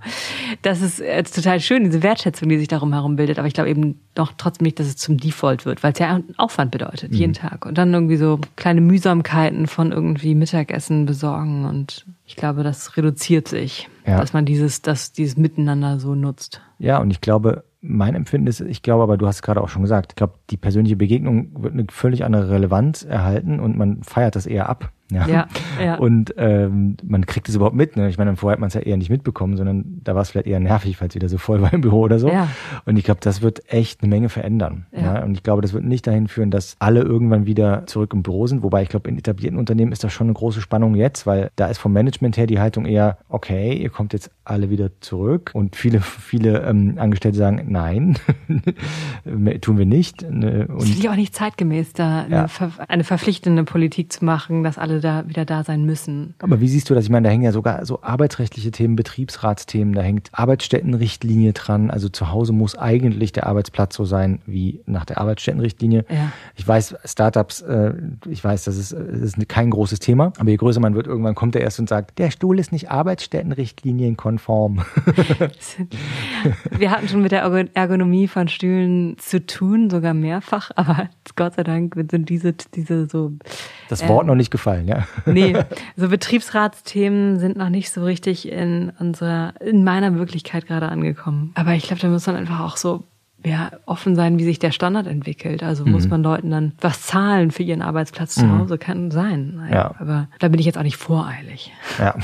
Das ist jetzt total schön, diese Wertschätzung, die sich darum herum bildet. Aber ich glaube eben doch trotzdem nicht, dass es zum Default wird, weil es ja einen Aufwand bedeutet, mhm. jeden Tag. Und dann irgendwie so kleine Mühsamkeiten von irgendwie Mittagessen besorgen. Und ich glaube, das reduziert sich, ja. dass man dieses, dass dieses Miteinander so nutzt. Ja, und ich glaube, mein Empfinden ist, ich glaube aber, du hast es gerade auch schon gesagt, ich glaube, die persönliche Begegnung wird eine völlig andere Relevanz erhalten und man feiert das eher ab. Ja. ja, [LAUGHS] ja. Und ähm, man kriegt es überhaupt mit. Ne? Ich meine, vorher hat man es ja eher nicht mitbekommen, sondern da war es vielleicht eher nervig, es wieder so voll war im Büro oder so. Ja. Und ich glaube, das wird echt eine Menge verändern. Ja. ja. Und ich glaube, das wird nicht dahin führen, dass alle irgendwann wieder zurück im Büro sind. Wobei ich glaube, in etablierten Unternehmen ist das schon eine große Spannung jetzt, weil da ist vom Management her die Haltung eher, okay, ihr kommt jetzt alle wieder zurück. Und viele, viele ähm, Angestellte sagen, nein, [LAUGHS] tun wir nicht. Ne? Und das ist auch nicht zeitgemäß, da eine, eine verpflichtende Politik zu machen, dass alle da wieder da sein müssen. Aber wie siehst du das? Ich meine, da hängen ja sogar so arbeitsrechtliche Themen, Betriebsratsthemen, da hängt Arbeitsstättenrichtlinie dran. Also zu Hause muss eigentlich der Arbeitsplatz so sein wie nach der Arbeitsstättenrichtlinie. Ja. Ich weiß, Startups, äh, ich weiß, das ist, das ist kein großes Thema, aber je größer man wird, irgendwann kommt er erst und sagt, der Stuhl ist nicht Arbeitsstättenrichtlinienkonform. Wir hatten schon mit der Ergonomie von Stühlen zu tun, sogar mehrfach, aber Gott sei Dank sind diese, diese so. Das Wort äh, noch nicht gefallen, ja. [LAUGHS] Nee, [LAUGHS] so Betriebsratsthemen sind noch nicht so richtig in unserer, in meiner Wirklichkeit gerade angekommen. Aber ich glaube, da muss man einfach auch so ja, offen sein, wie sich der Standard entwickelt. Also mhm. muss man Leuten dann was zahlen für ihren Arbeitsplatz zu mhm. Hause, kann sein. Ja. Aber da bin ich jetzt auch nicht voreilig. Ja,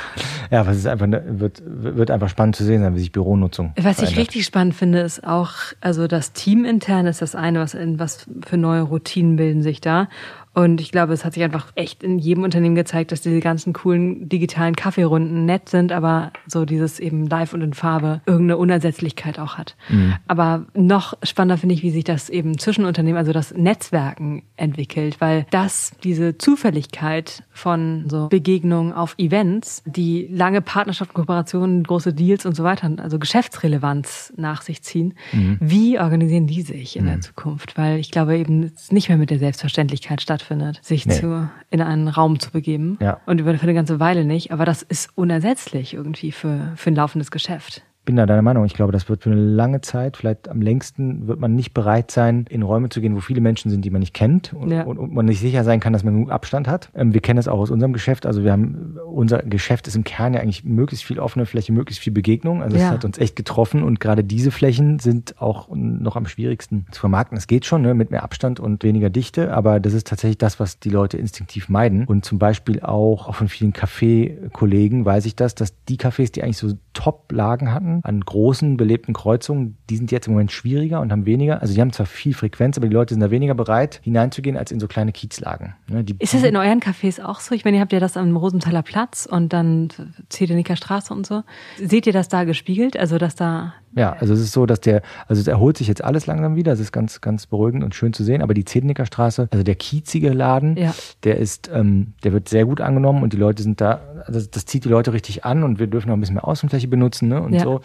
[LAUGHS] ja aber es ist einfach, wird, wird einfach spannend zu sehen sein, wie sich Büronutzung Was verändert. ich richtig spannend finde, ist auch, also das Team intern ist das eine, was, was für neue Routinen bilden sich da. Und ich glaube, es hat sich einfach echt in jedem Unternehmen gezeigt, dass diese ganzen coolen digitalen Kaffeerunden nett sind, aber so dieses eben live und in Farbe irgendeine Unersetzlichkeit auch hat. Mhm. Aber noch spannender finde ich, wie sich das eben zwischen Unternehmen, also das Netzwerken entwickelt, weil das, diese Zufälligkeit von so Begegnungen auf Events, die lange Partnerschaften, Kooperationen, große Deals und so weiter, also Geschäftsrelevanz nach sich ziehen, mhm. wie organisieren die sich in mhm. der Zukunft? Weil ich glaube eben, es nicht mehr mit der Selbstverständlichkeit stattfindet stattfindet, sich nee. zu, in einen Raum zu begeben. Ja. Und über für eine ganze Weile nicht. Aber das ist unersetzlich irgendwie für, für ein laufendes Geschäft. Bin da deiner Meinung. Ich glaube, das wird für eine lange Zeit, vielleicht am längsten, wird man nicht bereit sein, in Räume zu gehen, wo viele Menschen sind, die man nicht kennt und, ja. und, und man nicht sicher sein kann, dass man genug Abstand hat. Ähm, wir kennen es auch aus unserem Geschäft. Also wir haben, unser Geschäft ist im Kern ja eigentlich möglichst viel offene Fläche, möglichst viel Begegnung. Also es hat uns echt getroffen und gerade diese Flächen sind auch noch am schwierigsten zu vermarkten. Es geht schon ne, mit mehr Abstand und weniger Dichte, aber das ist tatsächlich das, was die Leute instinktiv meiden. Und zum Beispiel auch, auch von vielen Café-Kollegen weiß ich das, dass die Cafés, die eigentlich so Top-Lagen hatten, an großen belebten Kreuzungen, die sind jetzt im Moment schwieriger und haben weniger. Also die haben zwar viel Frequenz, aber die Leute sind da weniger bereit, hineinzugehen, als in so kleine Kiezlagen. Ne, ist das in euren Cafés auch so? Ich meine, ihr habt ja das am Rosenthaler Platz und dann Zedenicker Straße und so. Seht ihr das da gespiegelt? Also, dass da ja, also es ist so, dass der, also es erholt sich jetzt alles langsam wieder. Es ist ganz, ganz beruhigend und schön zu sehen. Aber die Zednicker Straße, also der kiezige Laden, ja. der ist, ähm, der wird sehr gut angenommen und die Leute sind da, also das zieht die Leute richtig an und wir dürfen auch ein bisschen mehr Außenfläche benutzen, ne? Und ja. so.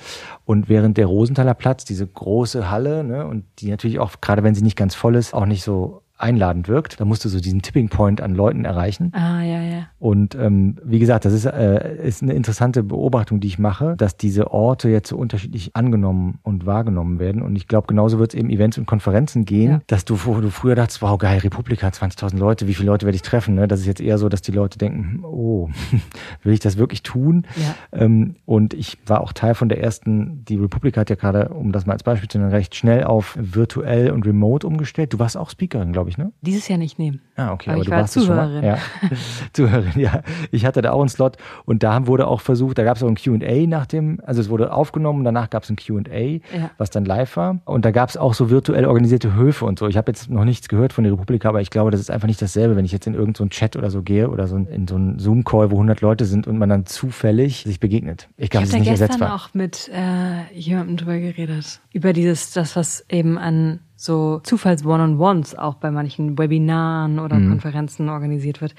Und während der Rosenthaler Platz, diese große Halle, ne, und die natürlich auch, gerade wenn sie nicht ganz voll ist, auch nicht so einladend wirkt. Da musst du so diesen Tipping Point an Leuten erreichen. Ah, ja, ja. Und ähm, wie gesagt, das ist, äh, ist eine interessante Beobachtung, die ich mache, dass diese Orte jetzt so unterschiedlich angenommen und wahrgenommen werden. Und ich glaube, genauso wird es eben Events und Konferenzen gehen, ja. dass du, wo du früher dachtest, wow, geil, Republika, 20.000 Leute, wie viele Leute werde ich treffen? Ne? Das ist jetzt eher so, dass die Leute denken, oh, [LAUGHS] will ich das wirklich tun? Ja. Ähm, und ich war auch Teil von der ersten, die Republika hat ja gerade, um das mal als Beispiel zu nennen, recht schnell auf virtuell und remote umgestellt. Du warst auch Speakerin, glaube ich glaube ich, ne? Dieses Jahr nicht nehmen. Ah, okay, aber, aber du warst Zuhörerin. Ja. [LAUGHS] Zuhörerin, ja. Ich hatte da auch einen Slot und da wurde auch versucht, da gab es auch ein QA nach dem, also es wurde aufgenommen, danach gab es ein QA, ja. was dann live war. Und da gab es auch so virtuell organisierte Höfe und so. Ich habe jetzt noch nichts gehört von der Republik, aber ich glaube, das ist einfach nicht dasselbe, wenn ich jetzt in irgendeinen so Chat oder so gehe oder so in so einen Zoom-Call, wo 100 Leute sind und man dann zufällig sich begegnet. Ich glaube, das ist nicht ersetzbar. Ich habe gestern auch mit äh, jemandem drüber geredet. Über dieses, das, was eben an so Zufalls-One-on-Ones auch bei manchen Webinaren oder mhm. Konferenzen organisiert wird.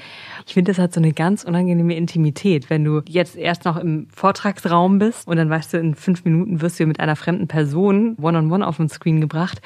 Ich finde, das hat so eine ganz unangenehme Intimität, wenn du jetzt erst noch im Vortragsraum bist und dann weißt du, in fünf Minuten wirst du mit einer fremden Person One-on-One -on -one auf den Screen gebracht.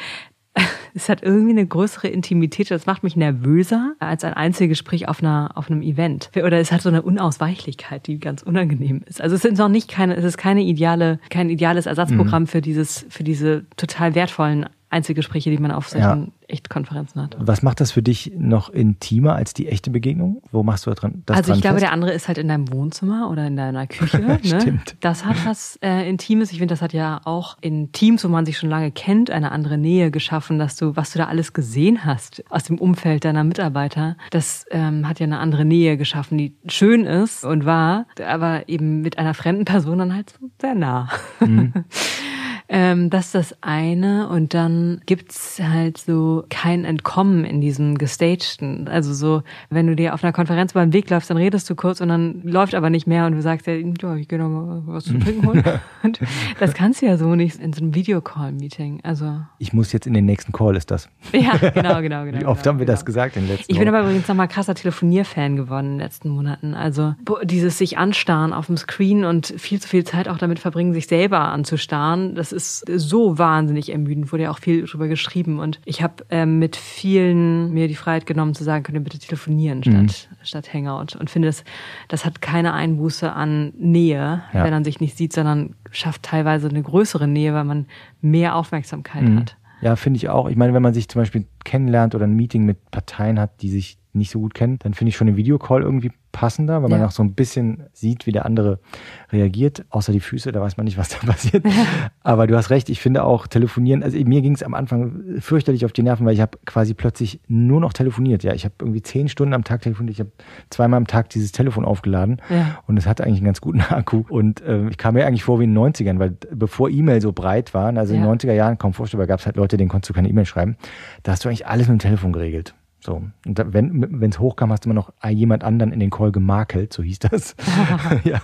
[LAUGHS] Es hat irgendwie eine größere Intimität. Das macht mich nervöser als ein Einzelgespräch auf einer, auf einem Event. Oder es hat so eine Unausweichlichkeit, die ganz unangenehm ist. Also es sind noch nicht keine, es ist keine ideale, kein ideales Ersatzprogramm mhm. für dieses, für diese total wertvollen Einzelgespräche, die man auf solchen ja. Echtkonferenzen hat. Was macht das für dich noch intimer als die echte Begegnung? Wo machst du das dran? Das also ich glaube, fest? der andere ist halt in deinem Wohnzimmer oder in deiner Küche. [LAUGHS] ne? Stimmt. Das hat was äh, Intimes. Ich finde, das hat ja auch in Teams, wo man sich schon lange kennt, eine andere Nähe geschaffen, dass du, was du da alles gesehen hast aus dem Umfeld deiner Mitarbeiter, das ähm, hat ja eine andere Nähe geschaffen, die schön ist und war, aber eben mit einer fremden Person dann halt so sehr nah. Mhm. [LAUGHS] Ähm, das ist das eine. Und dann gibt's halt so kein Entkommen in diesem Gestagten. Also so, wenn du dir auf einer Konferenz beim Weg läufst, dann redest du kurz und dann läuft aber nicht mehr und du sagst ja, ja ich gehe noch mal was zu trinken holen. [LAUGHS] und das kannst du ja so nicht in so einem Videocall-Meeting. Also ich muss jetzt in den nächsten Call, ist das. Ja, genau, genau, [LAUGHS] genau. Wie oft genau, haben wir genau. das gesagt in den letzten Ich bin aber übrigens nochmal krasser Telefonierfan geworden in den letzten Monaten. Also dieses sich anstarren auf dem Screen und viel zu viel Zeit auch damit verbringen, sich selber anzustarren, das ist so wahnsinnig ermüdend, wurde ja auch viel drüber geschrieben. Und ich habe ähm, mit vielen mir die Freiheit genommen zu sagen, könnt ihr bitte telefonieren statt, mhm. statt Hangout. Und finde, das, das hat keine Einbuße an Nähe, ja. wenn man sich nicht sieht, sondern schafft teilweise eine größere Nähe, weil man mehr Aufmerksamkeit mhm. hat. Ja, finde ich auch. Ich meine, wenn man sich zum Beispiel kennenlernt oder ein Meeting mit Parteien hat, die sich nicht so gut kennt, dann finde ich schon den Videocall irgendwie passender, weil man auch so ein bisschen sieht, wie der andere reagiert. Außer die Füße, da weiß man nicht, was da [LAUGHS] passiert. [LAUGHS] Aber du hast recht, ich finde auch telefonieren, also mir ging es am Anfang fürchterlich auf die Nerven, weil ich habe quasi plötzlich nur noch telefoniert. Ja, ich habe irgendwie zehn Stunden am Tag telefoniert. Ich habe zweimal am Tag dieses Telefon aufgeladen ja. und es hatte eigentlich einen ganz guten [LAUGHS] Akku. Und äh, ich kam mir eigentlich vor wie in den 90ern, weil bevor E-Mail so breit waren, also ja. in den 90er Jahren, kaum vorstellbar, gab es halt Leute, denen konntest du keine E-Mail schreiben. Da hast du eigentlich alles mit dem Telefon geregelt. So. Und wenn es hochkam, hast du immer noch jemand anderen in den Call gemakelt, so hieß das. [LAUGHS] [LAUGHS] ja.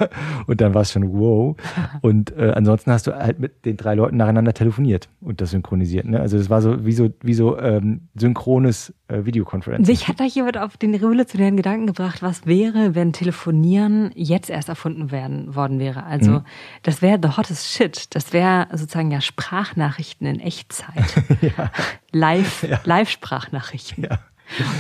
Und dann war es schon wow. Und äh, ansonsten hast du halt mit den drei Leuten nacheinander telefoniert und das synchronisiert. Ne? Also das war so wie so, wie so ähm, synchrones äh, Videokonferenz. Sich hat da jemand auf den revolutionären Gedanken gebracht, was wäre, wenn Telefonieren jetzt erst erfunden werden worden wäre. Also mhm. das wäre the hottest shit. Das wäre sozusagen ja Sprachnachrichten in Echtzeit. [LAUGHS] ja. Live, ja. Live-Sprachnachrichten. Ja.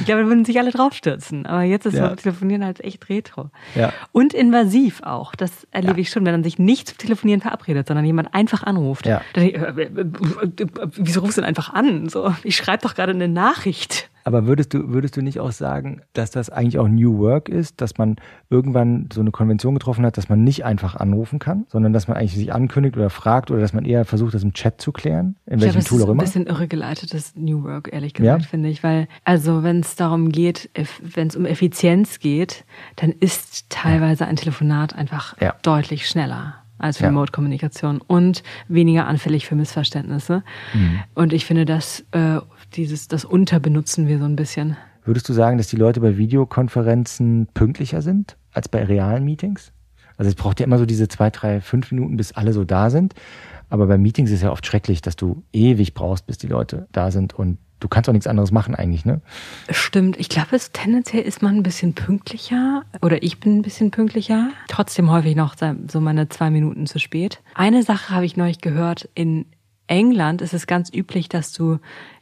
Ich glaube, da würden sich alle draufstürzen. Aber jetzt ist Ja. Telefonieren halt echt retro. Ja. Und invasiv auch. Das erlebe ich schon, wenn man sich nicht zum Telefonieren verabredet, sondern jemand einfach anruft. Ja. Dann ich, äh, äh, äh, wieso rufst du denn einfach an? So, ich schreibe doch gerade eine Nachricht. Aber würdest du, würdest du nicht auch sagen, dass das eigentlich auch New Work ist, dass man irgendwann so eine Konvention getroffen hat, dass man nicht einfach anrufen kann, sondern dass man eigentlich sich ankündigt oder fragt oder dass man eher versucht, das im Chat zu klären? In Ich welchem glaube, Tool ist auch ein immer? bisschen irregeleitetes New Work, ehrlich gesagt, Ja? finde ich. Weil, also wenn es darum geht, wenn es um Effizienz geht, dann ist teilweise ein Telefonat einfach Ja. deutlich schneller als Ja. Remote-Kommunikation und weniger anfällig für Missverständnisse. Mhm. Und ich finde, dass äh, dieses, das Unterbenutzen wir so ein bisschen. Würdest du sagen, dass die Leute bei Videokonferenzen pünktlicher sind als bei realen Meetings? Also es braucht ja immer so diese zwei, drei, fünf Minuten, bis alle so da sind. Aber bei Meetings ist es ja oft schrecklich, dass du ewig brauchst, bis die Leute da sind und du kannst auch nichts anderes machen eigentlich, ne? Stimmt. Ich glaube, es tendenziell ist man ein bisschen pünktlicher oder ich bin ein bisschen pünktlicher. Trotzdem häufig noch so meine zwei Minuten zu spät. Eine Sache habe ich neulich gehört. In England ist es ganz üblich, dass du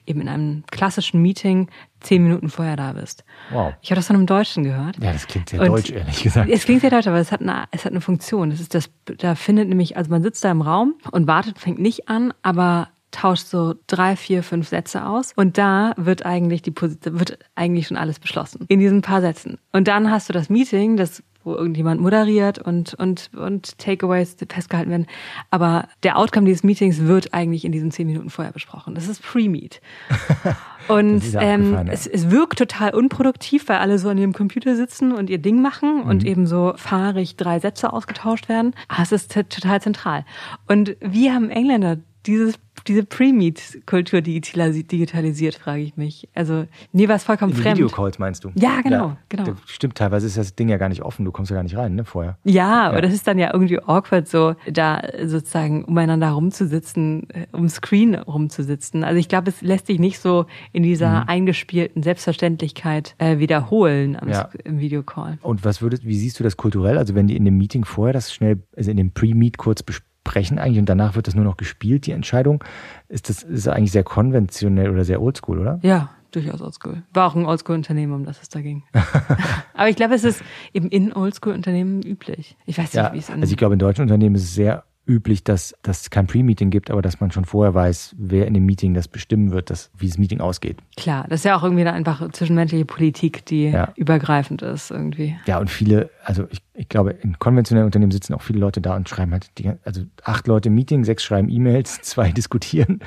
eben in einem klassischen Meeting zehn Minuten vorher da bist. Wow. Ich habe das von einem Deutschen gehört. Ja, das klingt sehr Und deutsch, ehrlich gesagt. Es klingt sehr deutsch, aber es hat eine, es hat eine Funktion. Das ist das, da findet nämlich, also man sitzt da im Raum und wartet, fängt nicht an, aber tauscht so drei, vier, fünf Sätze aus und da wird eigentlich die wird eigentlich schon alles beschlossen in diesen paar Sätzen. Und dann hast du das Meeting, das wo irgendjemand moderiert und und und Takeaways festgehalten werden. Aber der Outcome dieses Meetings wird eigentlich in diesen zehn Minuten vorher besprochen. Das ist Pre-Meet. [LAUGHS] Und ähm, ja. es, es wirkt total unproduktiv, weil alle so an ihrem Computer sitzen und ihr Ding machen und Mhm. eben so fahrig drei Sätze ausgetauscht werden. Aber es ist total zentral. Und wie haben Engländer dieses, diese Pre-Meet-Kultur digitalisi- digitalisiert, frage ich mich. Also mir war es vollkommen Die fremd. Videocalls meinst du? Ja, genau, genau. Das Stimmt, teilweise ist das Ding ja gar nicht offen, du kommst ja gar nicht rein, ne, vorher. Ja, aber das ist dann ja irgendwie awkward, so da sozusagen umeinander rumzusitzen, äh, um Screen rumzusitzen. Also ich glaube, es lässt sich nicht so in dieser Mhm. eingespielten Selbstverständlichkeit äh, wiederholen Ja. im Videocall. Und was würdest, wie siehst du das kulturell? Also wenn die in dem Meeting vorher das schnell, also in dem Pre-Meet kurz besprechen eigentlich und danach wird das nur noch gespielt, die Entscheidung, ist das ist eigentlich sehr konventionell oder sehr oldschool, oder? Ja, durchaus oldschool. War auch ein Oldschool-Unternehmen, um das es da ging. [LAUGHS] aber ich glaube, es ist eben in Oldschool-Unternehmen üblich. Ich weiß nicht, Ja, wie es in also ich glaube, in deutschen Unternehmen ist es sehr üblich, dass dass es kein Pre-Meeting gibt, aber dass man schon vorher weiß, wer in dem Meeting das bestimmen wird, dass, wie das Meeting ausgeht. Klar, das ist ja auch irgendwie dann einfach zwischenmenschliche Politik, die Ja. übergreifend ist irgendwie. Ja, und viele, also ich, ich glaube, in konventionellen Unternehmen sitzen auch viele Leute da und schreiben halt, die, also acht Leute im Meeting, sechs schreiben E-Mails, [LAUGHS] zwei diskutieren.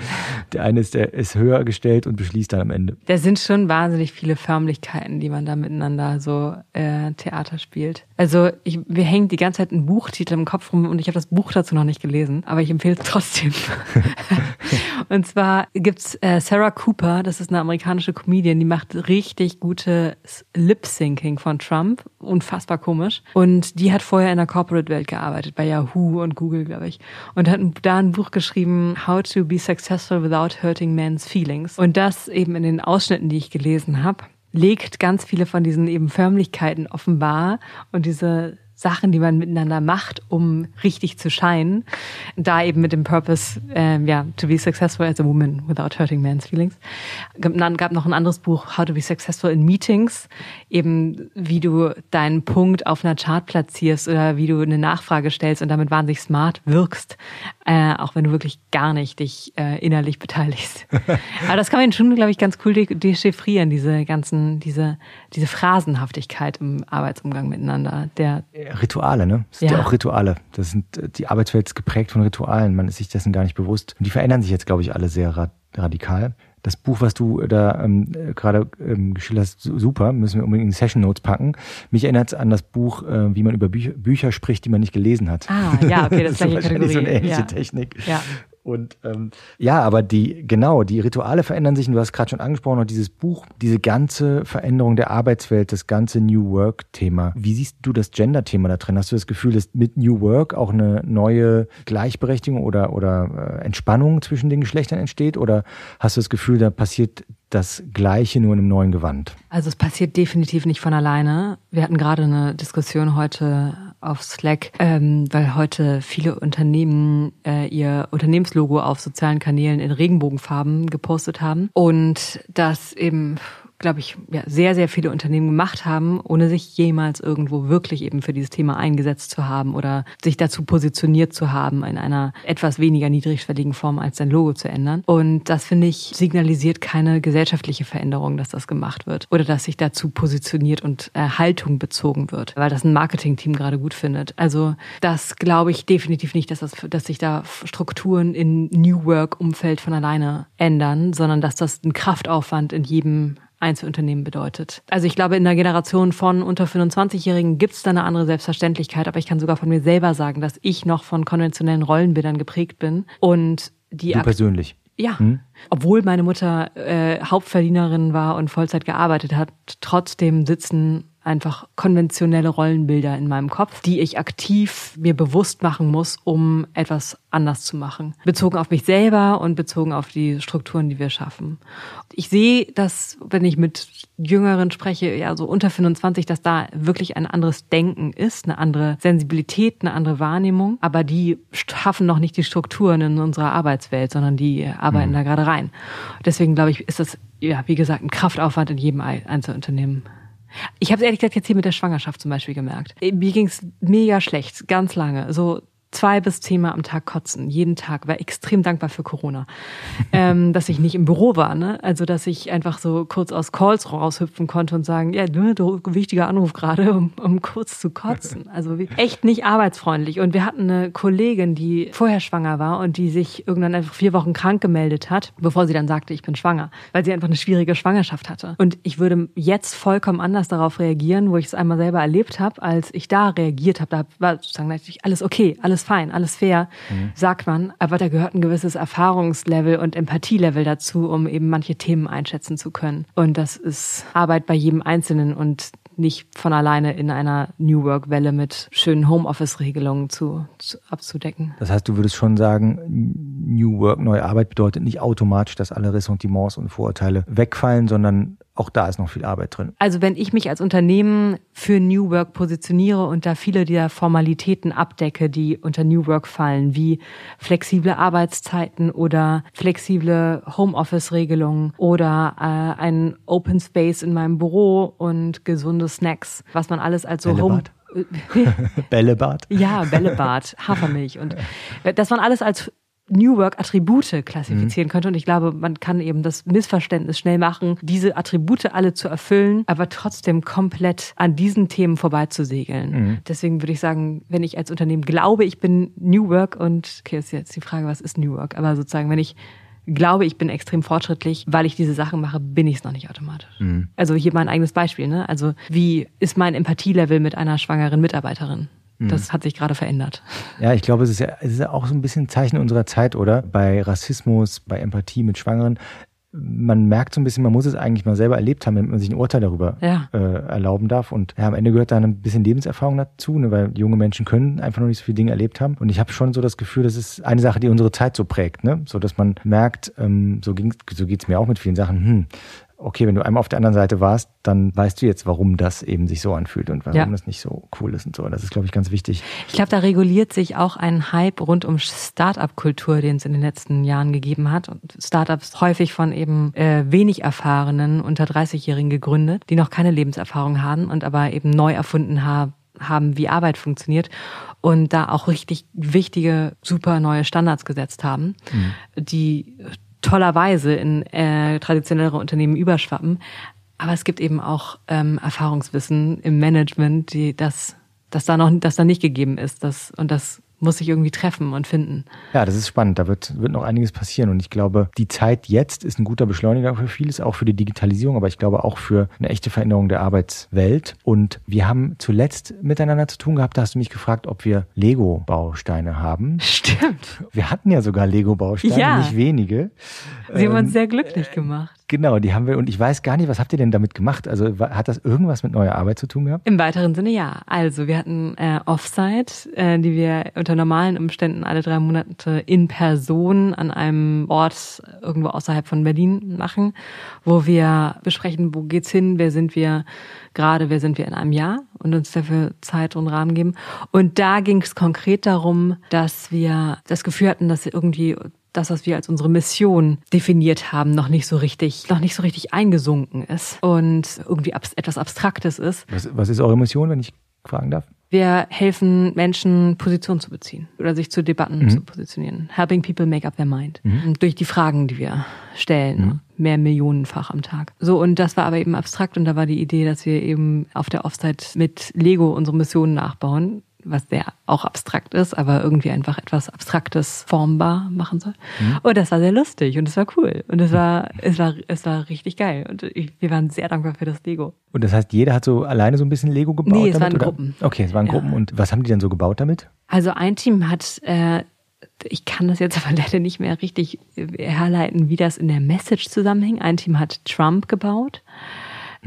Der eine ist, der ist höher gestellt und beschließt dann am Ende. Da sind schon wahnsinnig viele Förmlichkeiten, die man da miteinander so äh, Theater spielt. Also ich, wir hängen die ganze Zeit einen Buchtitel im Kopf rum und ich habe das Buch dazu noch nicht gelesen, aber ich empfehle es trotzdem. [LAUGHS] und zwar gibt's äh, Sarah Cooper, das ist eine amerikanische Comedian, die macht richtig gutes Lip-Syncing von Trump, unfassbar komisch. Und die hat vorher in der Corporate-Welt gearbeitet, bei Yahoo und Google, glaube ich. Und hat da ein Buch geschrieben, How to be successful without hurting men's feelings. Und das eben in den Ausschnitten, die ich gelesen habe, legt ganz viele von diesen eben Förmlichkeiten offenbar und diese Sachen, die man miteinander macht, um richtig zu scheinen. Da eben mit dem Purpose, ähm, ja, to be successful as a woman without hurting men's feelings. Dann gab noch ein anderes Buch, How to be successful in meetings, eben wie du deinen Punkt auf einer Chart platzierst oder wie du eine Nachfrage stellst und damit wahnsinnig smart wirkst, äh, auch wenn du wirklich gar nicht dich äh, innerlich beteiligst. [LAUGHS] Aber das kann man schon, glaube ich, ganz cool de dechiffrieren, diese ganzen, diese, diese Phrasenhaftigkeit im Arbeitsumgang miteinander, der Rituale, ne? Das sind ja. Ja. auch Rituale. Das sind, äh, die Arbeitswelt ist geprägt von Ritualen. Man ist sich dessen gar nicht bewusst. Und die verändern sich jetzt, glaube ich, alle sehr ra radikal. Das Buch, was du da ähm, äh, gerade ähm, geschildert hast, su- super, müssen wir unbedingt in die Session Notes packen. Mich erinnert es an das Buch, äh, wie man über Bücher, Bücher spricht, die man nicht gelesen hat. Ah, ja, okay, das [LAUGHS] ist ist gleiche wahrscheinlich so eine Kategorie. ähnliche Ja. Technik. Ja. Und ähm, ja, aber die, genau, die Rituale verändern sich und du hast gerade schon angesprochen, auch dieses Buch, diese ganze Veränderung der Arbeitswelt, das ganze New Work-Thema. Wie siehst du das Gender-Thema da drin? Hast du das Gefühl, dass mit New Work auch eine neue Gleichberechtigung oder, oder äh, Entspannung zwischen den Geschlechtern entsteht? Oder hast du das Gefühl, da passiert das Gleiche nur in einem neuen Gewand? Also es passiert definitiv nicht von alleine. Wir hatten gerade eine Diskussion heute auf Slack, ähm, weil heute viele Unternehmen äh, ihr Unternehmenslogo auf sozialen Kanälen in Regenbogenfarben gepostet haben. Und das eben glaube ich, ja, sehr, sehr viele Unternehmen gemacht haben, ohne sich jemals irgendwo wirklich eben für dieses Thema eingesetzt zu haben oder sich dazu positioniert zu haben, in einer etwas weniger niedrigschwelligen Form als sein Logo zu ändern. Und das, finde ich, signalisiert keine gesellschaftliche Veränderung, dass das gemacht wird oder dass sich dazu positioniert und äh, Haltung bezogen wird, weil das ein Marketingteam gerade gut findet. Also das glaube ich definitiv nicht, dass, das, dass sich da Strukturen in New Work-Umfeld von alleine ändern, sondern dass das ein Kraftaufwand in jedem Einzelunternehmen bedeutet. Also ich glaube, in der Generation von unter 25-Jährigen gibt es da eine andere Selbstverständlichkeit, aber ich kann sogar von mir selber sagen, dass ich noch von konventionellen Rollenbildern geprägt bin und die du persönlich. Ja, hm? obwohl meine Mutter äh, Hauptverdienerin war und Vollzeit gearbeitet hat, trotzdem sitzen einfach konventionelle Rollenbilder in meinem Kopf, die ich aktiv mir bewusst machen muss, um etwas anders zu machen. Bezogen auf mich selber und bezogen auf die Strukturen, die wir schaffen. Ich sehe, dass, wenn ich mit Jüngeren spreche, ja, so unter 25, dass da wirklich ein anderes Denken ist, eine andere Sensibilität, eine andere Wahrnehmung. Aber die schaffen noch nicht die Strukturen in unserer Arbeitswelt, sondern die arbeiten mhm. da gerade rein. Deswegen glaube ich, ist das, ja, wie gesagt, ein Kraftaufwand in jedem Einzelunternehmen. Ich habe es ehrlich gesagt jetzt hier mit der Schwangerschaft zum Beispiel gemerkt. Mir ging es mega schlecht, ganz lange. So zwei bis zehnmal am Tag kotzen, jeden Tag. War extrem dankbar für Corona, ähm, [LAUGHS] dass ich nicht im Büro war. Ne? Also dass ich einfach so kurz aus Calls raushüpfen konnte und sagen, ja, ne, wichtiger Anruf gerade, um, um kurz zu kotzen. [LAUGHS] Also echt nicht arbeitsfreundlich. Und wir hatten eine Kollegin, die vorher schwanger war und die sich irgendwann einfach vier Wochen krank gemeldet hat, bevor sie dann sagte, ich bin schwanger, weil sie einfach eine schwierige Schwangerschaft hatte. Und ich würde jetzt vollkommen anders darauf reagieren, wo ich es einmal selber erlebt habe, als ich da reagiert habe. Da war sozusagen natürlich alles okay, alles alles fein, alles fair, mhm. sagt man. Aber da gehört ein gewisses Erfahrungslevel und Empathielevel dazu, um eben manche Themen einschätzen zu können. Und das ist Arbeit bei jedem Einzelnen und nicht von alleine in einer New Work-Welle mit schönen Homeoffice-Regelungen zu, zu, abzudecken. Das heißt, du würdest schon sagen, New Work, neue Arbeit bedeutet nicht automatisch, dass alle Ressentiments und Vorurteile wegfallen, sondern auch da ist noch viel Arbeit drin. Also wenn ich mich als Unternehmen für New Work positioniere und da viele dieser Formalitäten abdecke, die unter New Work fallen, wie flexible Arbeitszeiten oder flexible Homeoffice-Regelungen oder äh, ein Open Space in meinem Büro und gesunde Snacks, was man alles als so Home [LAUGHS] [LAUGHS] Bällebad? Ja, Bällebad, Hafermilch. Und das man alles als New Work Attribute klassifizieren mhm. könnte. Und ich glaube, man kann eben das Missverständnis schnell machen, diese Attribute alle zu erfüllen, aber trotzdem komplett an diesen Themen vorbeizusegeln. Mhm. Deswegen würde ich sagen, wenn ich als Unternehmen glaube, ich bin New Work und, okay, ist jetzt die Frage, was ist New Work? Aber sozusagen, wenn ich glaube, ich bin extrem fortschrittlich, weil ich diese Sachen mache, bin ich es noch nicht automatisch. Mhm. Also hier mein eigenes Beispiel, ne? Also wie ist mein Empathielevel mit einer schwangeren Mitarbeiterin? Das mhm. hat sich gerade verändert. Ja, ich glaube, es ist ja, es ist ja auch so ein bisschen ein Zeichen unserer Zeit, oder? Bei Rassismus, bei Empathie mit Schwangeren. Man merkt so ein bisschen, man muss es eigentlich mal selber erlebt haben, damit man sich ein Urteil darüber ja. äh, erlauben darf. Und ja, am Ende gehört da ein bisschen Lebenserfahrung dazu, ne, weil junge Menschen können einfach noch nicht so viele Dinge erlebt haben. Und ich habe schon so das Gefühl, das ist eine Sache, die unsere Zeit so prägt, ne? So dass man merkt, ähm, so, ging, so geht's mir auch mit vielen Sachen, hm, okay, wenn du einmal auf der anderen Seite warst, dann weißt du jetzt, warum das eben sich so anfühlt und warum ja. das nicht so cool ist und so. Das ist, glaube ich, ganz wichtig. Ich glaube, da reguliert sich auch ein Hype rund um Start-up-Kultur, den es in den letzten Jahren gegeben hat. Und Startups häufig von eben äh, wenig erfahrenen, unter 30-Jährigen gegründet, die noch keine Lebenserfahrung haben und aber eben neu erfunden haben, haben, wie Arbeit funktioniert und da auch richtig wichtige, super neue Standards gesetzt haben, mhm. die tollerweise in äh, traditionellere Unternehmen überschwappen. Aber es gibt eben auch ähm, Erfahrungswissen im Management, die das, das da noch, das da nicht gegeben ist, das und das muss sich irgendwie treffen und finden. Ja, das ist spannend. Da wird, wird noch einiges passieren. Und ich glaube, die Zeit jetzt ist ein guter Beschleuniger für vieles, auch für die Digitalisierung, aber ich glaube auch für eine echte Veränderung der Arbeitswelt. Und wir haben zuletzt miteinander zu tun gehabt. Da hast du mich gefragt, ob wir Lego-Bausteine haben. Stimmt. Wir hatten ja sogar Lego-Bausteine, ja. nicht wenige. Sie haben uns ähm, sehr glücklich gemacht. Genau, die haben wir und ich weiß gar nicht, was habt ihr denn damit gemacht? Also hat das irgendwas mit neuer Arbeit zu tun gehabt? Im weiteren Sinne ja. Also wir hatten äh, Offsite, äh, die wir unter normalen Umständen alle drei Monate in Person an einem Ort irgendwo außerhalb von Berlin machen, wo wir besprechen, wo geht's hin, wer sind wir gerade, wer sind wir in einem Jahr und uns dafür Zeit und Rahmen geben. Und da ging es konkret darum, dass wir das Gefühl hatten, dass irgendwie das, was wir als unsere Mission definiert haben, noch nicht so richtig, noch nicht so richtig eingesunken ist und irgendwie abs etwas Abstraktes ist. Was, was ist eure Mission, wenn ich fragen darf? Wir helfen Menschen, Position zu beziehen oder sich zu Debatten mhm. zu positionieren. Helping people make up their mind. Mhm. Durch die Fragen, die wir stellen. Mhm. Mehr Millionenfach am Tag. So, und das war aber eben abstrakt und da war die Idee, dass wir eben auf der Offsite mit Lego unsere Mission nachbauen was sehr auch abstrakt ist, aber irgendwie einfach etwas Abstraktes formbar machen soll. Mhm. Und das war sehr lustig und es war cool und es war, es war, es war richtig geil und ich, wir waren sehr dankbar für das Lego. Und das heißt, jeder hat so alleine so ein bisschen Lego gebaut? Nee, es damit, waren oder? Gruppen. Okay, es waren ja. Gruppen. Und was haben die dann so gebaut damit? Also ein Team hat, äh, ich kann das jetzt [LAUGHS] aber leider nicht mehr richtig herleiten, wie das in der Message zusammenhing. Ein Team hat Trump gebaut.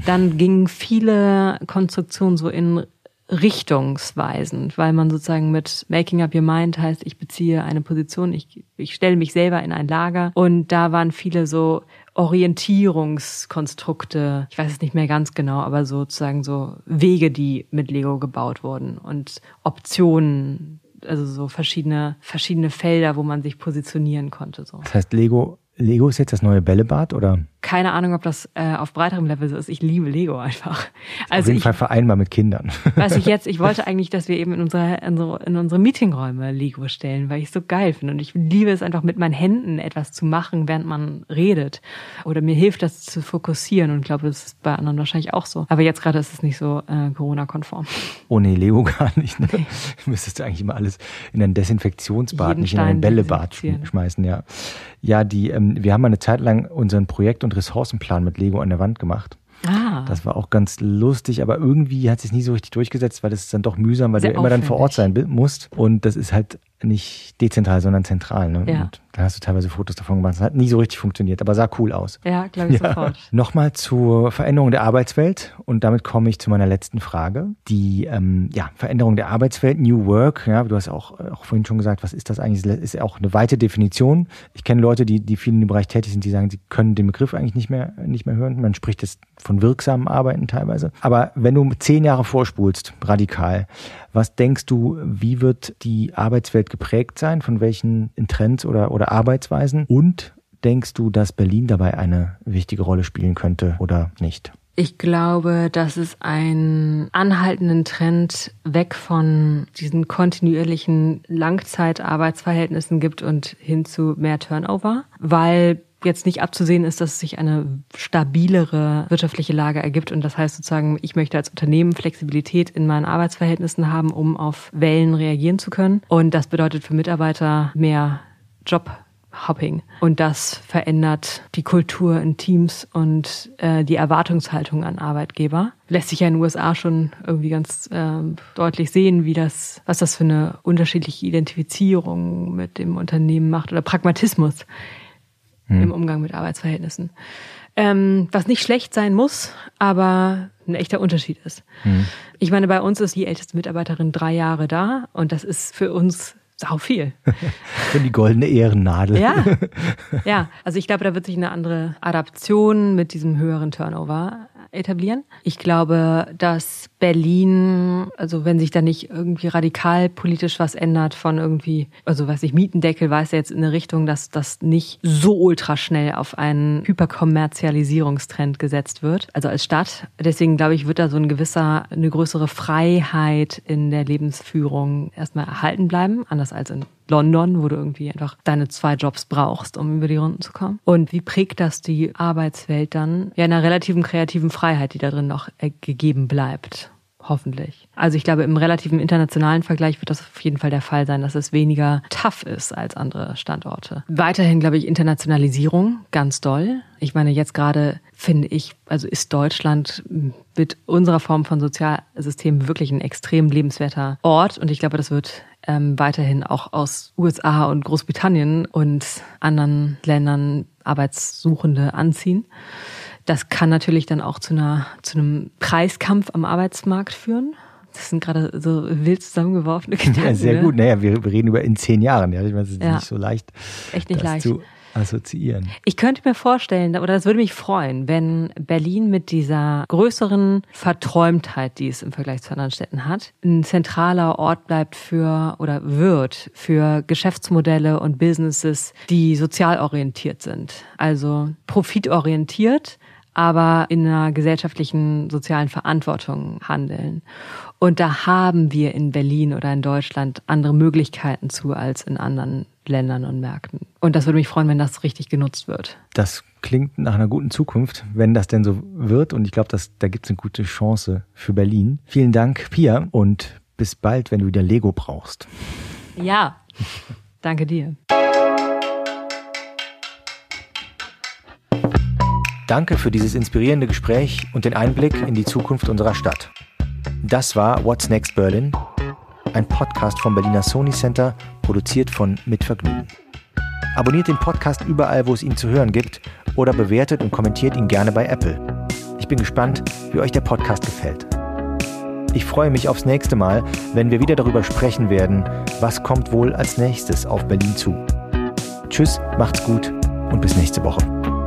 Dann gingen viele Konstruktionen so in richtungsweisend, weil man sozusagen mit Making Up Your Mind heißt, ich beziehe eine Position, ich, ich stelle mich selber in ein Lager und da waren viele so Orientierungskonstrukte, ich weiß es nicht mehr ganz genau, aber sozusagen so Wege, die mit Lego gebaut wurden und Optionen, also so verschiedene, verschiedene Felder, wo man sich positionieren konnte. So. Das heißt, Lego, Lego ist jetzt das neue Bällebad oder? Keine Ahnung, ob das äh, auf breiterem Level so ist. Ich liebe Lego einfach. Also auf jeden ich, Fall vereinbar mit Kindern. [LAUGHS] Was ich jetzt, ich wollte [LAUGHS] eigentlich, dass wir eben in unsere, in, so, in unsere Meetingräume Lego stellen, weil ich es so geil finde. Und ich liebe es einfach mit meinen Händen etwas zu machen, während man redet. Oder mir hilft das zu fokussieren. Und ich glaube, das ist bei anderen wahrscheinlich auch so. Aber jetzt gerade ist es nicht so äh, Corona-konform. [LAUGHS] Oh nee, Lego gar nicht. Ne? Nee. Müsstest du eigentlich immer alles in ein Desinfektionsbad, Jeden nicht Stein in ein Bällebad schmeißen. Ja, ja die, ähm, wir haben mal eine Zeit lang unseren Projekt- und Ressourcenplan mit Lego an der Wand gemacht. Ah. Das war auch ganz lustig, aber irgendwie hat es sich nie so richtig durchgesetzt, weil das ist dann doch mühsam, weil Sehr du ja immer dann vor Ort sein musst. Und das ist halt nicht dezentral, sondern zentral. Ne? Ja. Und da hast du teilweise Fotos davon gemacht. Das hat nie so richtig funktioniert, aber sah cool aus. Ja, glaube ich ja. sofort. Nochmal zur Veränderung der Arbeitswelt und damit komme ich zu meiner letzten Frage. Die ähm, ja, Veränderung der Arbeitswelt, New Work. Ja, du hast auch, auch vorhin schon gesagt, was ist das eigentlich? Das ist auch eine weite Definition. Ich kenne Leute, die, die viel in dem Bereich tätig sind, die sagen, sie können den Begriff eigentlich nicht mehr, nicht mehr hören. Man spricht jetzt von wirksamen Arbeiten teilweise. Aber wenn du zehn Jahre vorspulst, radikal, was denkst du, wie wird die Arbeitswelt geprägt sein? Von welchen Trends oder, oder Arbeitsweisen? Und denkst du, dass Berlin dabei eine wichtige Rolle spielen könnte oder nicht? Ich glaube, dass es einen anhaltenden Trend weg von diesen kontinuierlichen Langzeitarbeitsverhältnissen gibt und hin zu mehr Turnover, weil jetzt nicht abzusehen ist, dass sich eine stabilere wirtschaftliche Lage ergibt. Und das heißt sozusagen, ich möchte als Unternehmen Flexibilität in meinen Arbeitsverhältnissen haben, um auf Wellen reagieren zu können. Und das bedeutet für Mitarbeiter mehr Job. Hopping. Und das verändert die Kultur in Teams und äh, die Erwartungshaltung an Arbeitgeber. Lässt sich ja in den USA schon irgendwie ganz äh, deutlich sehen, wie das, was das für eine unterschiedliche Identifizierung mit dem Unternehmen macht oder Pragmatismus hm. im Umgang mit Arbeitsverhältnissen. Ähm, was nicht schlecht sein muss, aber ein echter Unterschied ist. Hm. Ich meine, bei uns ist die älteste Mitarbeiterin drei Jahre da und das ist für uns sau viel. [LAUGHS] Für die goldene Ehrennadel. Ja. [LAUGHS] ja, also ich glaube, da wird sich eine andere Adaption mit diesem höheren Turnover etablieren. Ich glaube, dass Berlin, also wenn sich da nicht irgendwie radikal politisch was ändert von irgendwie, also weiß ich, Mietendeckel weiß ja jetzt in eine Richtung, dass das nicht so ultra schnell auf einen Hyperkommerzialisierungstrend gesetzt wird, also als Stadt. Deswegen glaube ich, wird da so ein gewisser, eine größere Freiheit in der Lebensführung erstmal erhalten bleiben, anders als in London, wo du irgendwie einfach deine zwei Jobs brauchst, um über die Runden zu kommen. Und wie prägt das die Arbeitswelt dann? Ja, einer relativen kreativen Freiheit, die da drin noch gegeben bleibt. Hoffentlich. Also ich glaube, im relativen internationalen Vergleich wird das auf jeden Fall der Fall sein, dass es weniger tough ist als andere Standorte. Weiterhin, glaube ich, Internationalisierung ganz doll. Ich meine, jetzt gerade finde ich, also ist Deutschland mit unserer Form von Sozialsystem wirklich ein extrem lebenswerter Ort. Und ich glaube, das wird ähm, weiterhin auch aus USA und Großbritannien und anderen Ländern Arbeitssuchende anziehen. Das kann natürlich dann auch zu einer zu einem Preiskampf am Arbeitsmarkt führen. Das sind gerade so wild zusammengeworfene Gedanken. [LAUGHS] Ja, sehr ne? gut. Naja, wir, reden über in zehn Jahren. Ja, ich meine, es ist ja. nicht so leicht. Echt nicht leicht. Zu assoziieren. Ich könnte mir vorstellen, oder das würde mich freuen, wenn Berlin mit dieser größeren Verträumtheit, die es im Vergleich zu anderen Städten hat, ein zentraler Ort bleibt für oder wird für Geschäftsmodelle und Businesses, die sozial orientiert sind. Also profitorientiert, aber in einer gesellschaftlichen, sozialen Verantwortung handeln. Und da haben wir in Berlin oder in Deutschland andere Möglichkeiten zu als in anderen Ländern und Märkten. Und das würde mich freuen, wenn das richtig genutzt wird. Das klingt nach einer guten Zukunft, wenn das denn so wird. Und ich glaube, da gibt es eine gute Chance für Berlin. Vielen Dank, Pia, und bis bald, wenn du wieder Lego brauchst. Ja, danke dir. Danke für dieses inspirierende Gespräch und den Einblick in die Zukunft unserer Stadt. Das war What's Next Berlin, ein Podcast vom Berliner Sony Center, produziert von Mitvergnügen. Abonniert den Podcast überall, wo es ihn zu hören gibt, oder bewertet und kommentiert ihn gerne bei Apple. Ich bin gespannt, wie euch der Podcast gefällt. Ich freue mich aufs nächste Mal, wenn wir wieder darüber sprechen werden, was kommt wohl als nächstes auf Berlin zu. Tschüss, macht's gut und bis nächste Woche.